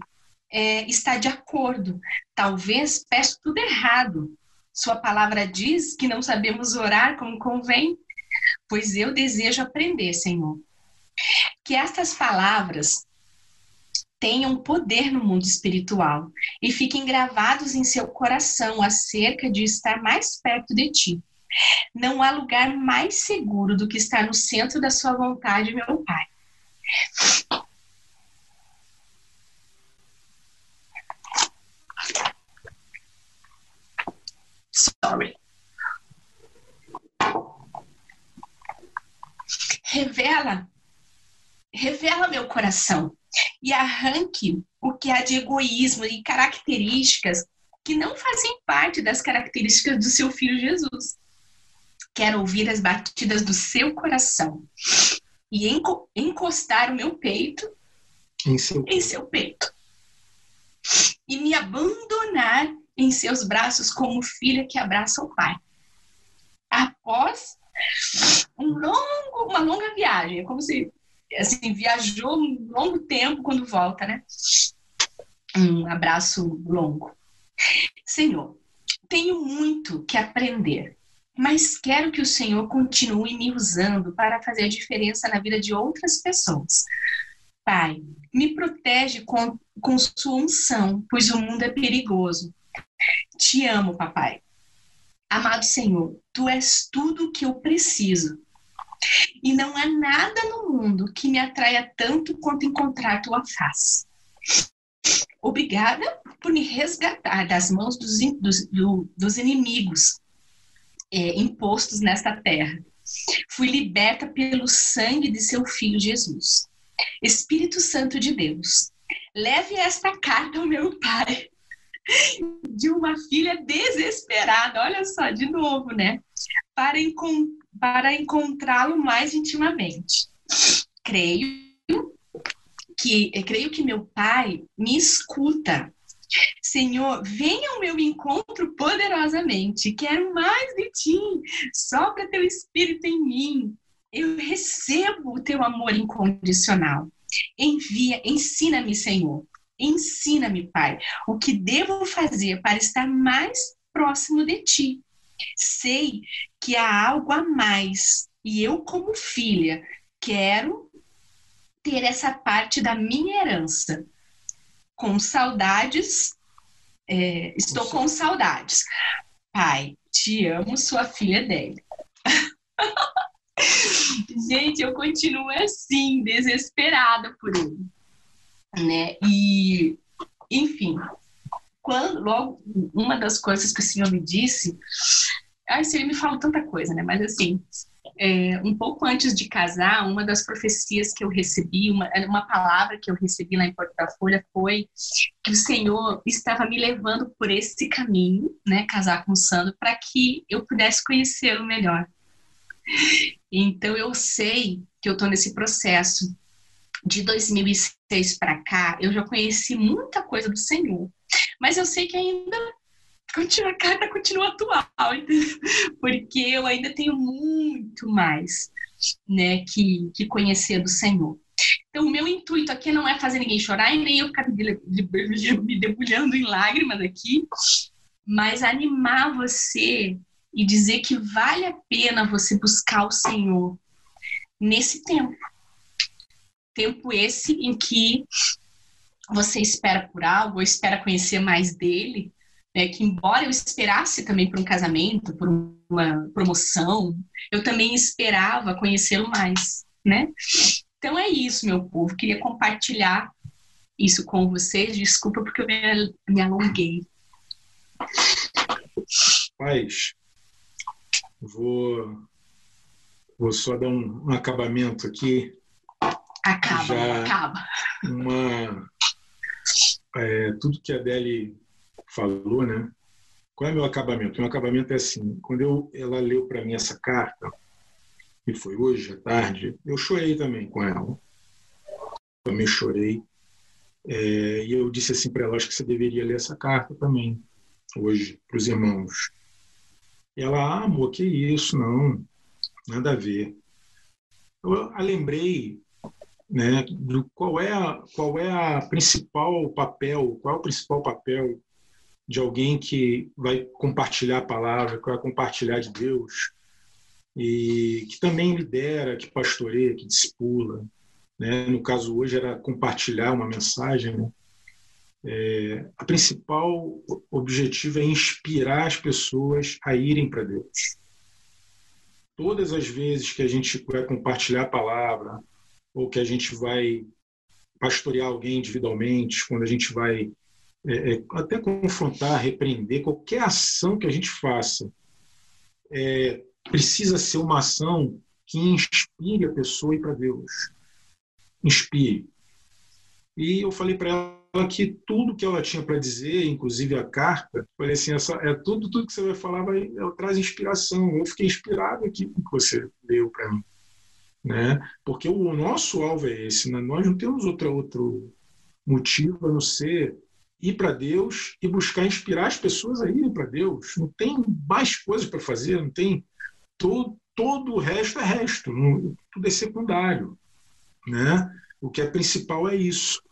é, está de acordo. Talvez peço tudo errado. Sua palavra diz que não sabemos orar como convém, pois eu desejo aprender, Senhor. Que estas palavras tenham poder no mundo espiritual e fiquem gravados em seu coração acerca de estar mais perto de ti. Não há lugar mais seguro do que estar no centro da sua vontade, meu Pai. Sorry. Revela, revela meu coração e arranque o que há de egoísmo e características que não fazem parte das características do seu filho Jesus. Quero ouvir as batidas do seu coração e encostar o meu peito em seu, em seu peito e me abandonar em seus braços como filha que abraça o pai. Após um longo, uma longa viagem, é como se assim, viajou um longo tempo quando volta, né? Um abraço longo. Senhor, tenho muito que aprender, mas quero que o Senhor continue me usando para fazer a diferença na vida de outras pessoas. Pai, me protege com, com sua unção, pois o mundo é perigoso. Te amo, papai. Amado Senhor, tu és tudo o que eu preciso. E não há nada no mundo que me atraia tanto quanto encontrar tua face. Obrigada por me resgatar das mãos dos, dos, dos inimigos é, impostos nesta terra. Fui liberta pelo sangue de seu filho Jesus. Espírito Santo de Deus, leve esta carta ao meu pai de uma filha desesperada, olha só, de novo, né? Para, encont para encontrá-lo mais intimamente. Creio que creio que meu pai me escuta. Senhor, venha ao meu encontro poderosamente. Quero mais de ti. Sopra teu espírito em mim. Eu recebo o teu amor incondicional. Envia, ensina-me, Senhor, Ensina-me, Pai, o que devo fazer para estar mais próximo de Ti. Sei que há algo a mais e eu, como filha, quero ter essa parte da minha herança. Com saudades, é, estou com saudades. Pai, te amo, sua filha dele. Gente, eu continuo assim, desesperada por ele né? E, enfim, quando logo uma das coisas que o senhor me disse, o senhor me falou tanta coisa, né? Mas assim, é, um pouco antes de casar, uma das profecias que eu recebi, uma, uma palavra que eu recebi lá em da Folha foi que o Senhor estava me levando por esse caminho, né, casar com o Sandro, para que eu pudesse conhecê-lo melhor. Então eu sei que eu estou nesse processo de 2006 para cá, eu já conheci muita coisa do Senhor. Mas eu sei que ainda continua, a carta continua atual, entendeu? porque eu ainda tenho muito mais né, que, que conhecer do Senhor. Então, o meu intuito aqui não é fazer ninguém chorar e nem eu ficar me debulhando em lágrimas aqui, mas animar você e dizer que vale a pena você buscar o Senhor nesse tempo. Tempo esse em que você espera por algo, ou espera conhecer mais dele, né? que embora eu esperasse também por um casamento, por uma promoção, eu também esperava conhecê-lo mais, né? Então é isso, meu povo. Queria compartilhar isso com vocês. Desculpa porque eu me, alonguei. Paz, vou, vou só dar um, um acabamento aqui. Acaba, Já acaba. Uma, é, tudo que a Adele falou, né? Qual é o meu acabamento? Meu acabamento é assim: quando eu, ela leu para mim essa carta, e foi hoje à tarde, eu chorei também com ela. Também chorei. É, e eu disse assim para ela: acho que você deveria ler essa carta também, hoje, para os irmãos. Ela, ah, amor, que isso? Não, nada a ver. Eu a lembrei né, do qual é a, qual é a principal papel, qual é o principal papel de alguém que vai compartilhar a palavra, que vai compartilhar de Deus, e que também lidera, que pastoreia, que discipula. Né? No caso hoje era compartilhar uma mensagem. Né? É, a principal objetivo é inspirar as pessoas a irem para Deus. Todas as vezes que a gente vai compartilhar a palavra, ou que a gente vai pastorear alguém individualmente, quando a gente vai é, é, até confrontar, repreender, qualquer ação que a gente faça é, precisa ser uma ação que inspire a pessoa ir para Deus. Inspire. E eu falei para ela que tudo que ela tinha para dizer, inclusive a carta, falei assim, essa, é tudo, tudo que você vai falar vai, traz inspiração. Eu fiquei inspirado aqui com o que você deu para mim. Né? Porque o nosso alvo é esse, né? nós não temos outro motivo a não ser ir para Deus e buscar inspirar as pessoas a irem para Deus. Não tem mais coisas para fazer, não tem todo, todo o resto é resto, não, tudo é secundário, né? O que é principal é isso.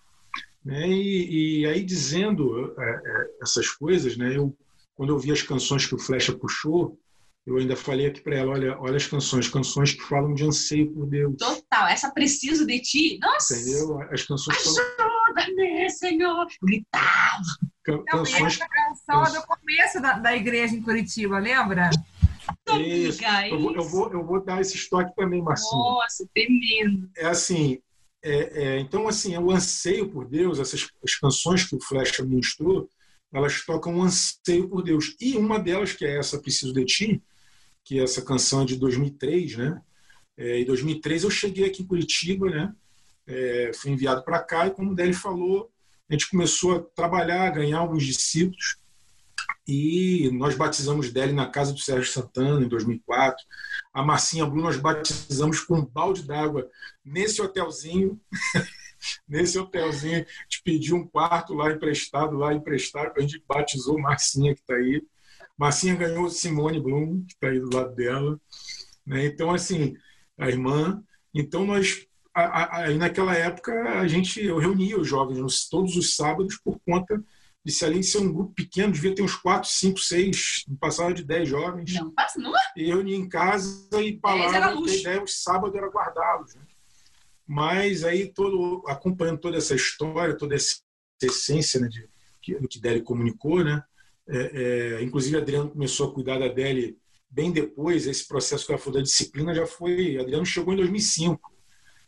Né? E, e aí dizendo é, é, essas coisas, né? Eu quando eu vi as canções que o Flecha puxou, eu ainda falei aqui para ela, olha, olha as canções, canções que falam de anseio por Deus. Total, essa preciso de ti. Nossa. Entendeu? As canções Ajuda-me, Senhor. Gritava. Can canções... essa canção é do começo da, da igreja em Curitiba, lembra? Isso. Eu, vou, eu, vou, eu vou dar esse estoque também, Marcinho. Nossa, tremendo. É assim, é, é, então assim, o anseio por Deus, essas as canções que o Flecha ministrou, elas tocam um anseio por Deus. E uma delas, que é essa Preciso de Ti, que essa canção é de 2003, né? É, em 2003 eu cheguei aqui em Curitiba, né? É, fui enviado para cá e como o Délio falou, a gente começou a trabalhar, a ganhar alguns discípulos e nós batizamos Délio na casa do Sérgio Santana em 2004. A Marcinha Blue nós batizamos com um balde d'água nesse hotelzinho. nesse hotelzinho, a gente pediu um quarto lá emprestado, lá emprestado, a gente batizou Marcinha que está aí. Marcinha ganhou Simone Bloom, que está aí do lado dela. Né? Então, assim, a irmã. Então, nós. Aí, naquela época, a gente, eu reunia os jovens todos os sábados por conta de se além de ser um grupo pequeno, devia ter uns 4, 5, 6, não passava de 10 jovens. Não, passa, não E reunia em casa e palavra, que a ideia, o sábado era guardá-los. Né? Mas aí, todo, acompanhando toda essa história, toda essa essência né, de, do que Deli comunicou, né? É, é, inclusive, Adriano começou a cuidar da Deli bem depois. Esse processo que ela falou da disciplina já foi. Adriano chegou em 2005,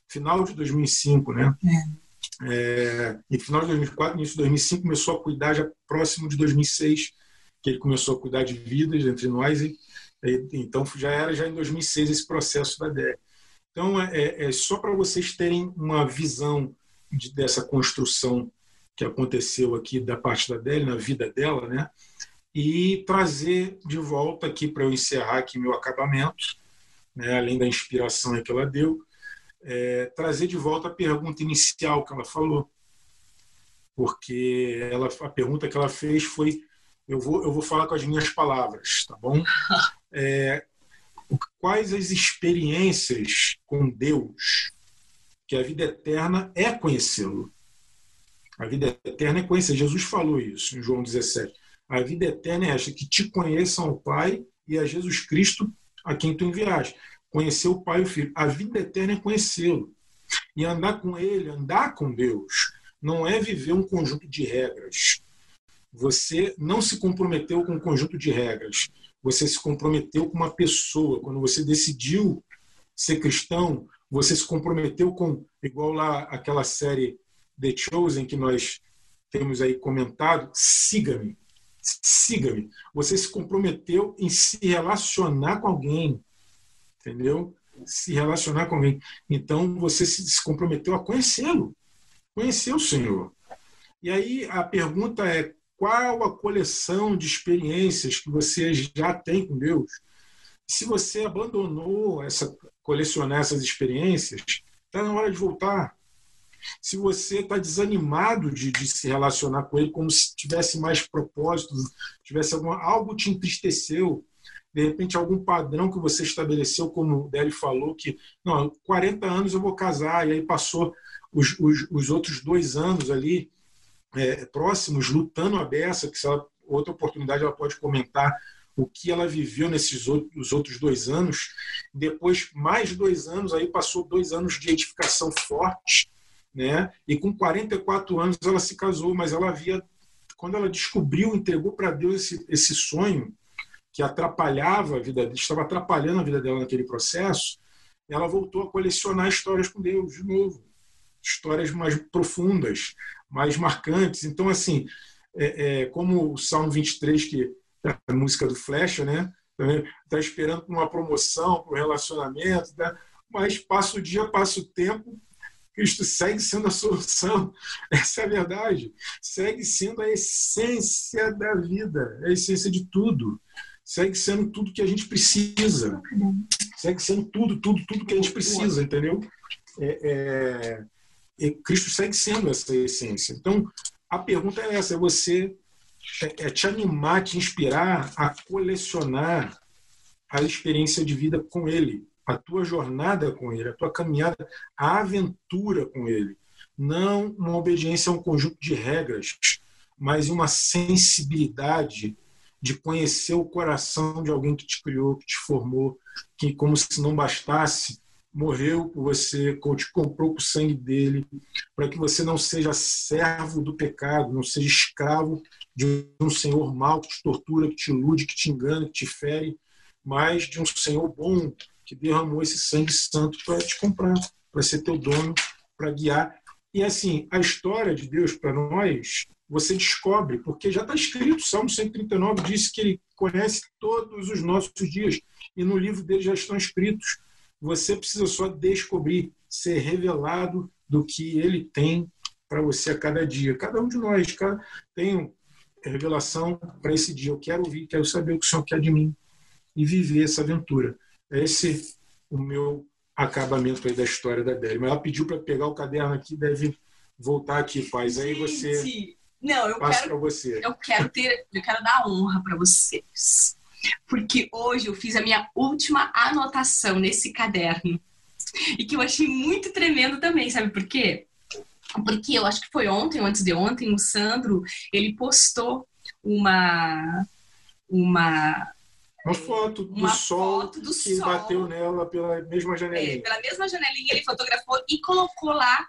final de 2005, né? É. É, em final de 2004, início de 2005, começou a cuidar já próximo de 2006, que ele começou a cuidar de vidas entre nós. E, então, já era já em 2006 esse processo da Deli. Então, é, é, é só para vocês terem uma visão de, dessa construção que aconteceu aqui da parte da Adele, na vida dela, né? E trazer de volta aqui para eu encerrar aqui meu acabamento, né? além da inspiração que ela deu, é, trazer de volta a pergunta inicial que ela falou. Porque ela, a pergunta que ela fez foi: eu vou, eu vou falar com as minhas palavras, tá bom? É, quais as experiências com Deus que a vida eterna é conhecê-lo? A vida eterna é conhecer. Jesus falou isso em João 17. A vida eterna é esta, que te conheçam o Pai e a Jesus Cristo a quem tu enviaste. Conhecer o Pai e o Filho. A vida eterna é conhecê-lo. E andar com Ele, andar com Deus, não é viver um conjunto de regras. Você não se comprometeu com um conjunto de regras. Você se comprometeu com uma pessoa. Quando você decidiu ser cristão, você se comprometeu com, igual lá aquela série The Chosen que nós temos aí comentado, siga-me. Siga-me. Você se comprometeu em se relacionar com alguém, entendeu? Se relacionar com alguém. Então você se comprometeu a conhecê-lo, conhecer o Senhor. E aí a pergunta é: qual a coleção de experiências que você já tem com Deus? Se você abandonou essa colecionar essas experiências, está na hora de voltar se você está desanimado de, de, se relacionar com ele como se tivesse mais propósito, tivesse alguma, algo te entristeceu, de repente algum padrão que você estabeleceu, como o Délio falou, que não, 40 anos eu vou casar, e aí passou os, os, os outros dois anos ali é, próximos, lutando a beça, que se ela, outra oportunidade ela pode comentar o que ela viveu nesses outros, outros dois anos. Depois, mais dois anos, aí passou dois anos de edificação forte, né? E com 44 anos ela se casou, mas ela havia, quando ela descobriu, entregou para Deus esse, esse sonho que atrapalhava a vida, estava atrapalhando a vida dela naquele processo, ela voltou a colecionar histórias com Deus de novo, histórias mais profundas, mais marcantes. Então, assim, é, é, como o Salmo 23, que é a música do Flecha, né? Está esperando uma promoção, um relacionamento, tá? mas passa o dia, passa o tempo, Cristo segue sendo a solução. Essa é a verdade. Segue sendo a essência da vida, a essência de tudo. Segue sendo tudo que a gente precisa. Segue sendo tudo, tudo, tudo que a gente precisa, entendeu? É, é, Cristo segue sendo essa essência. Então, a pergunta é essa: é você é, é te animar, te inspirar a colecionar a experiência de vida com Ele, a tua jornada com Ele, a tua caminhada, a aventura com Ele. Não uma obediência a um conjunto de regras, mas uma sensibilidade de conhecer o coração de alguém que te criou, que te formou, que, como se não bastasse, morreu por você, te comprou com o sangue dele, para que você não seja servo do pecado, não seja escravo de um senhor mau que te tortura, que te ilude, que te engana, que te fere, mas de um senhor bom que derramou esse sangue santo para te comprar, para ser teu dono, para guiar. E assim, a história de Deus para nós, você descobre, porque já está escrito, Salmo 139 diz que ele conhece todos os nossos dias, e no livro dele já estão escritos. Você precisa só descobrir, ser revelado do que ele tem para você a cada dia. Cada um de nós cada, tem revelação para esse dia. Eu quero ouvir, quero saber o que o Senhor quer de mim e viver essa aventura. Esse o meu acabamento aí da história da Adélia. Mas ela pediu para pegar o caderno aqui, deve voltar aqui, paz. Aí você. Não, eu quero. você. Eu quero ter, eu quero dar honra para vocês, porque hoje eu fiz a minha última anotação nesse caderno e que eu achei muito tremendo também, sabe por quê? Porque eu acho que foi ontem ou antes de ontem, o Sandro ele postou uma uma uma foto do uma sol foto do que sol. bateu nela pela mesma É, janelinha. pela mesma janelinha, ele fotografou e colocou lá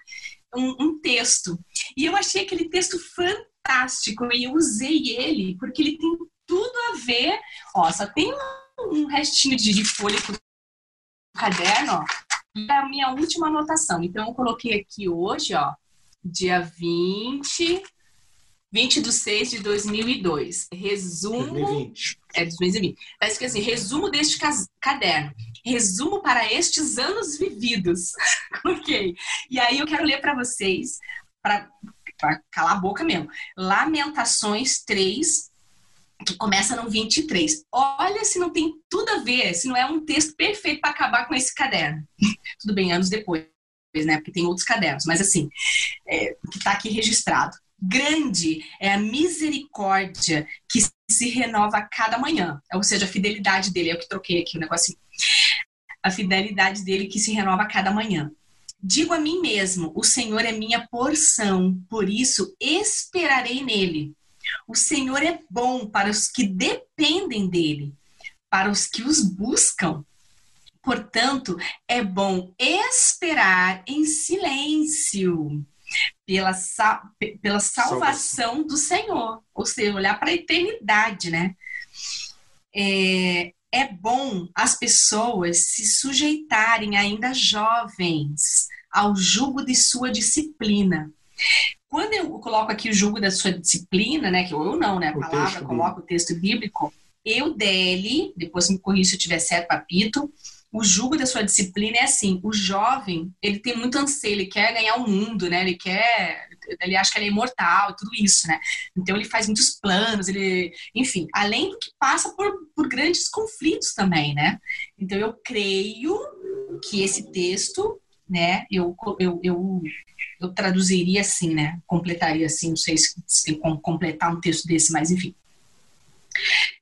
um, um texto. E eu achei aquele texto fantástico e eu usei ele porque ele tem tudo a ver. Ó, só tem um, um restinho de, de folha no caderno, ó. É a minha última anotação. Então eu coloquei aqui hoje, ó, dia 20, 20 de 6 de 2002. Resumo 2020. é de 2020. Tá escrito assim, resumo deste caderno. Resumo para estes anos vividos. ok. E aí eu quero ler para vocês, para calar a boca mesmo. Lamentações 3, que começa no 23. Olha se não tem tudo a ver, se não é um texto perfeito para acabar com esse caderno. Tudo bem, anos depois. né? Porque tem outros cadernos, mas assim, é, que está aqui registrado. Grande é a misericórdia que se renova a cada manhã, ou seja, a fidelidade dele. É o que troquei aqui o negocinho. A fidelidade dele que se renova a cada manhã. Digo a mim mesmo: o Senhor é minha porção, por isso esperarei nele. O Senhor é bom para os que dependem dele, para os que os buscam. Portanto, é bom esperar em silêncio pela, pela salvação do Senhor, ou seja, olhar para a eternidade, né? É, é bom as pessoas se sujeitarem, ainda jovens, ao jugo de sua disciplina. Quando eu coloco aqui o jugo da sua disciplina, né, que eu não, né, a palavra, coloco o texto bíblico, eu dele, depois me corrija se eu tiver certo, papito, o jugo da sua disciplina é assim, o jovem, ele tem muito anseio, ele quer ganhar o mundo, né? Ele quer, ele acha que ele é imortal, tudo isso, né? Então ele faz muitos planos, ele, enfim, além do que passa por, por grandes conflitos também, né? Então eu creio que esse texto, né, eu, eu, eu, eu traduziria assim, né? Completaria assim, não sei se, tem como completar um texto desse, mas enfim.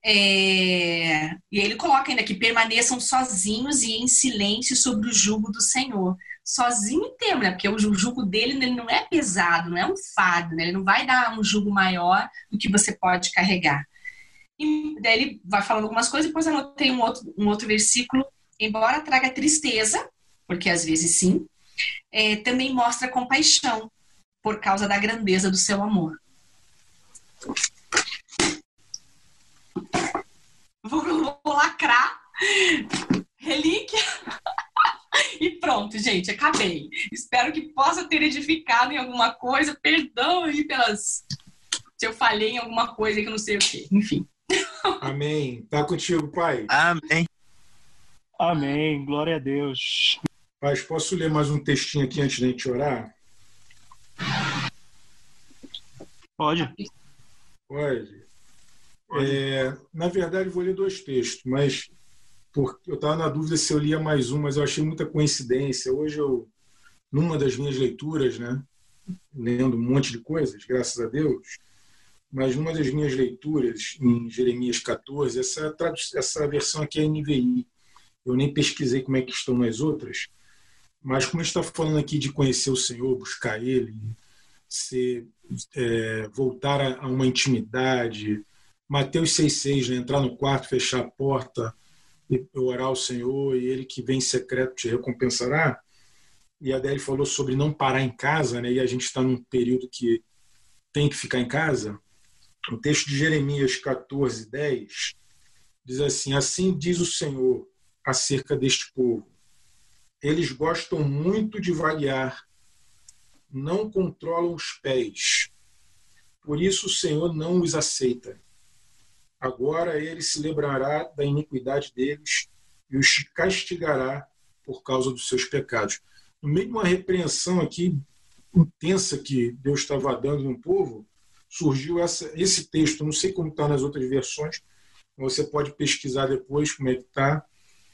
É, e ele coloca ainda que permaneçam sozinhos e em silêncio sobre o jugo do Senhor. Sozinho em termo, né? Porque o jugo dele ele não é pesado, não é um fardo, né? Ele não vai dar um jugo maior do que você pode carregar. E daí ele vai falando algumas coisas, depois anotei um outro, um outro versículo. Embora traga tristeza, porque às vezes sim, é, também mostra compaixão por causa da grandeza do seu amor. Vou, vou lacrar. Relíquia. E pronto, gente, acabei. Espero que possa ter edificado em alguma coisa. Perdão aí pelas. Se eu falhei em alguma coisa que eu não sei o quê. Enfim. Amém. Tá contigo, pai. Amém. Amém. Glória a Deus. Pai, posso ler mais um textinho aqui antes de a gente orar? Pode. Pode. É, na verdade, vou ler dois textos, mas porque eu estava na dúvida se eu lia mais um, mas eu achei muita coincidência. Hoje eu, numa das minhas leituras, né, lendo um monte de coisas, graças a Deus, mas numa das minhas leituras em Jeremias 14, essa essa versão aqui é NVI. Eu nem pesquisei como é que estão nas outras, mas como está falando aqui de conhecer o Senhor, buscar Ele, ser, é, voltar a, a uma intimidade, Mateus 6,6, né? entrar no quarto, fechar a porta e orar ao Senhor, e Ele que vem em secreto te recompensará. E a Adele falou sobre não parar em casa, né? e a gente está num período que tem que ficar em casa. O texto de Jeremias 14, 10 diz assim: Assim diz o Senhor acerca deste povo. Eles gostam muito de vaguear, não controlam os pés. Por isso o Senhor não os aceita. Agora ele se lembrará da iniquidade deles e os castigará por causa dos seus pecados. No meio de uma repreensão aqui intensa que Deus estava dando no povo, surgiu essa, esse texto. Não sei como está nas outras versões, você pode pesquisar depois como é que está.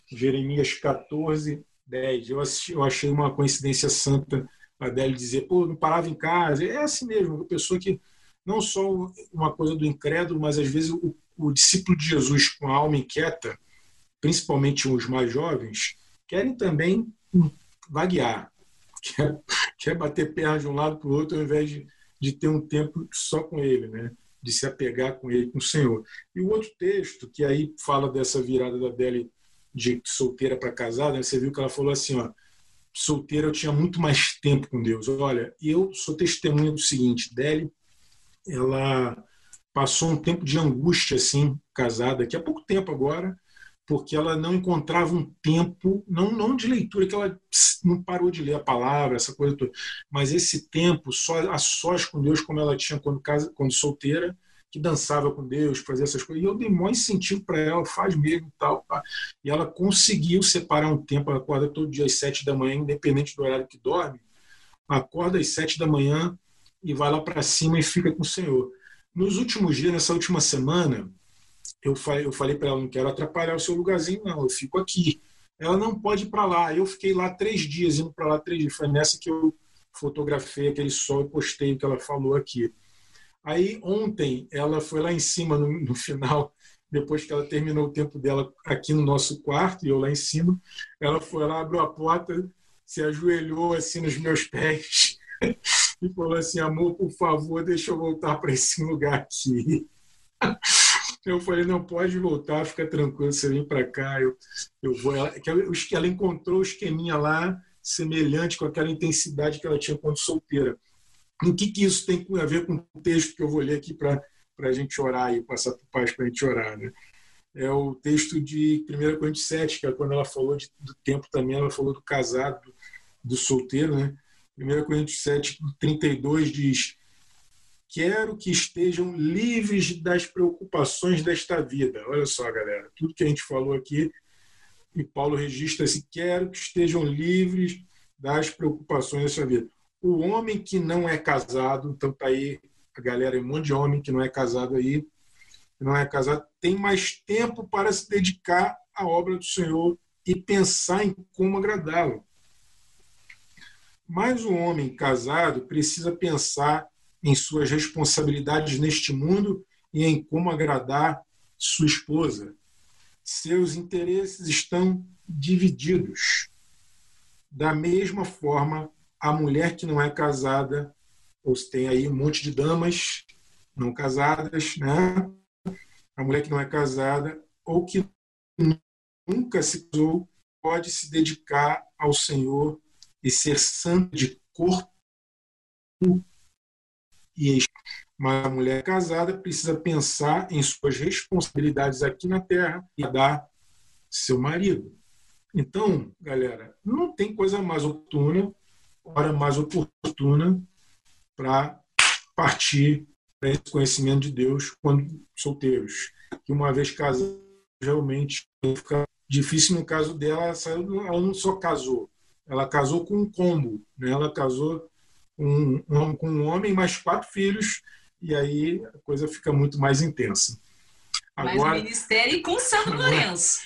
Jeremias 14, 10. Eu, assisti, eu achei uma coincidência santa a Adele dizer, pô, não parava em casa. É assim mesmo, uma pessoa que não só uma coisa do incrédulo, mas às vezes o o discípulo de Jesus com a alma inquieta, principalmente os mais jovens, querem também vaguear, quer, quer bater perna de um lado para o outro ao invés de, de ter um tempo só com ele, né? de se apegar com ele, com o Senhor. E o outro texto, que aí fala dessa virada da Deli de solteira para casada, né? você viu que ela falou assim, ó, solteira eu tinha muito mais tempo com Deus. Olha, eu sou testemunha do seguinte, Deli, ela passou um tempo de angústia, assim, casada, que há pouco tempo agora, porque ela não encontrava um tempo, não, não de leitura, que ela não parou de ler a palavra, essa coisa toda, mas esse tempo só a sós com Deus, como ela tinha quando, casa, quando solteira, que dançava com Deus, fazia essas coisas. E eu dei maior incentivo para ela, faz mesmo tal. E ela conseguiu separar um tempo, ela acorda todo dia às sete da manhã, independente do horário que dorme, acorda às sete da manhã e vai lá para cima e fica com o Senhor. Nos últimos dias, nessa última semana, eu falei, eu falei para ela: não quero atrapalhar o seu lugarzinho, não, eu fico aqui. ela não pode ir para lá. Eu fiquei lá três dias, indo para lá três dias. Foi nessa que eu fotografei aquele sol e postei o que ela falou aqui. Aí ontem ela foi lá em cima no, no, final, depois que ela terminou o tempo dela aqui no nosso quarto e eu lá em cima, ela foi lá, abriu a porta, se ajoelhou assim nos meus pés e falou assim: "Amor, por favor, deixa eu voltar para esse lugar aqui". Eu falei, não pode voltar, fica tranquilo, você vem para cá, eu, eu vou. Ela, ela encontrou o esqueminha lá, semelhante com aquela intensidade que ela tinha quando solteira. O que, que isso tem a ver com o texto que eu vou ler aqui para a gente orar e passar para o paz para a gente orar? Né? É o texto de 1 Coríntios 7, que é quando ela falou de, do tempo também, ela falou do casado, do, do solteiro. Né? 1 Coríntios 7, 32 diz: Quero que estejam livres das preocupações desta vida. Olha só, galera, tudo que a gente falou aqui, e Paulo registra-se: quero que estejam livres das preocupações desta vida o homem que não é casado, então tá aí a galera, um monte de homem que não é casado aí, não é casado, tem mais tempo para se dedicar à obra do Senhor e pensar em como agradá-lo. Mas o homem casado precisa pensar em suas responsabilidades neste mundo e em como agradar sua esposa. Seus interesses estão divididos. Da mesma forma, a mulher que não é casada, ou se tem aí um monte de damas não casadas, né? A mulher que não é casada ou que nunca se casou pode se dedicar ao Senhor e ser santa de corpo e mas a mulher casada precisa pensar em suas responsabilidades aqui na terra e dar seu marido. Então, galera, não tem coisa mais oportuna hora mais oportuna para partir para esse conhecimento de Deus quando solteiros. Que uma vez casados, realmente fica difícil no caso dela, ela não só casou, ela casou com um combo, né? ela casou com um, com um homem mais quatro filhos, e aí a coisa fica muito mais intensa. Agora, mais ministério e com Santo Lourenço.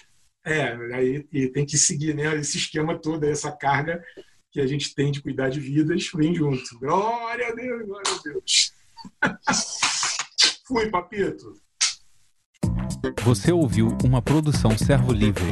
É, aí e tem que seguir né, esse esquema todo, essa carga que a gente tem de cuidar de vidas, vem junto. Glória a Deus, glória a Deus. Fui, papito. Você ouviu uma produção Servo Livre.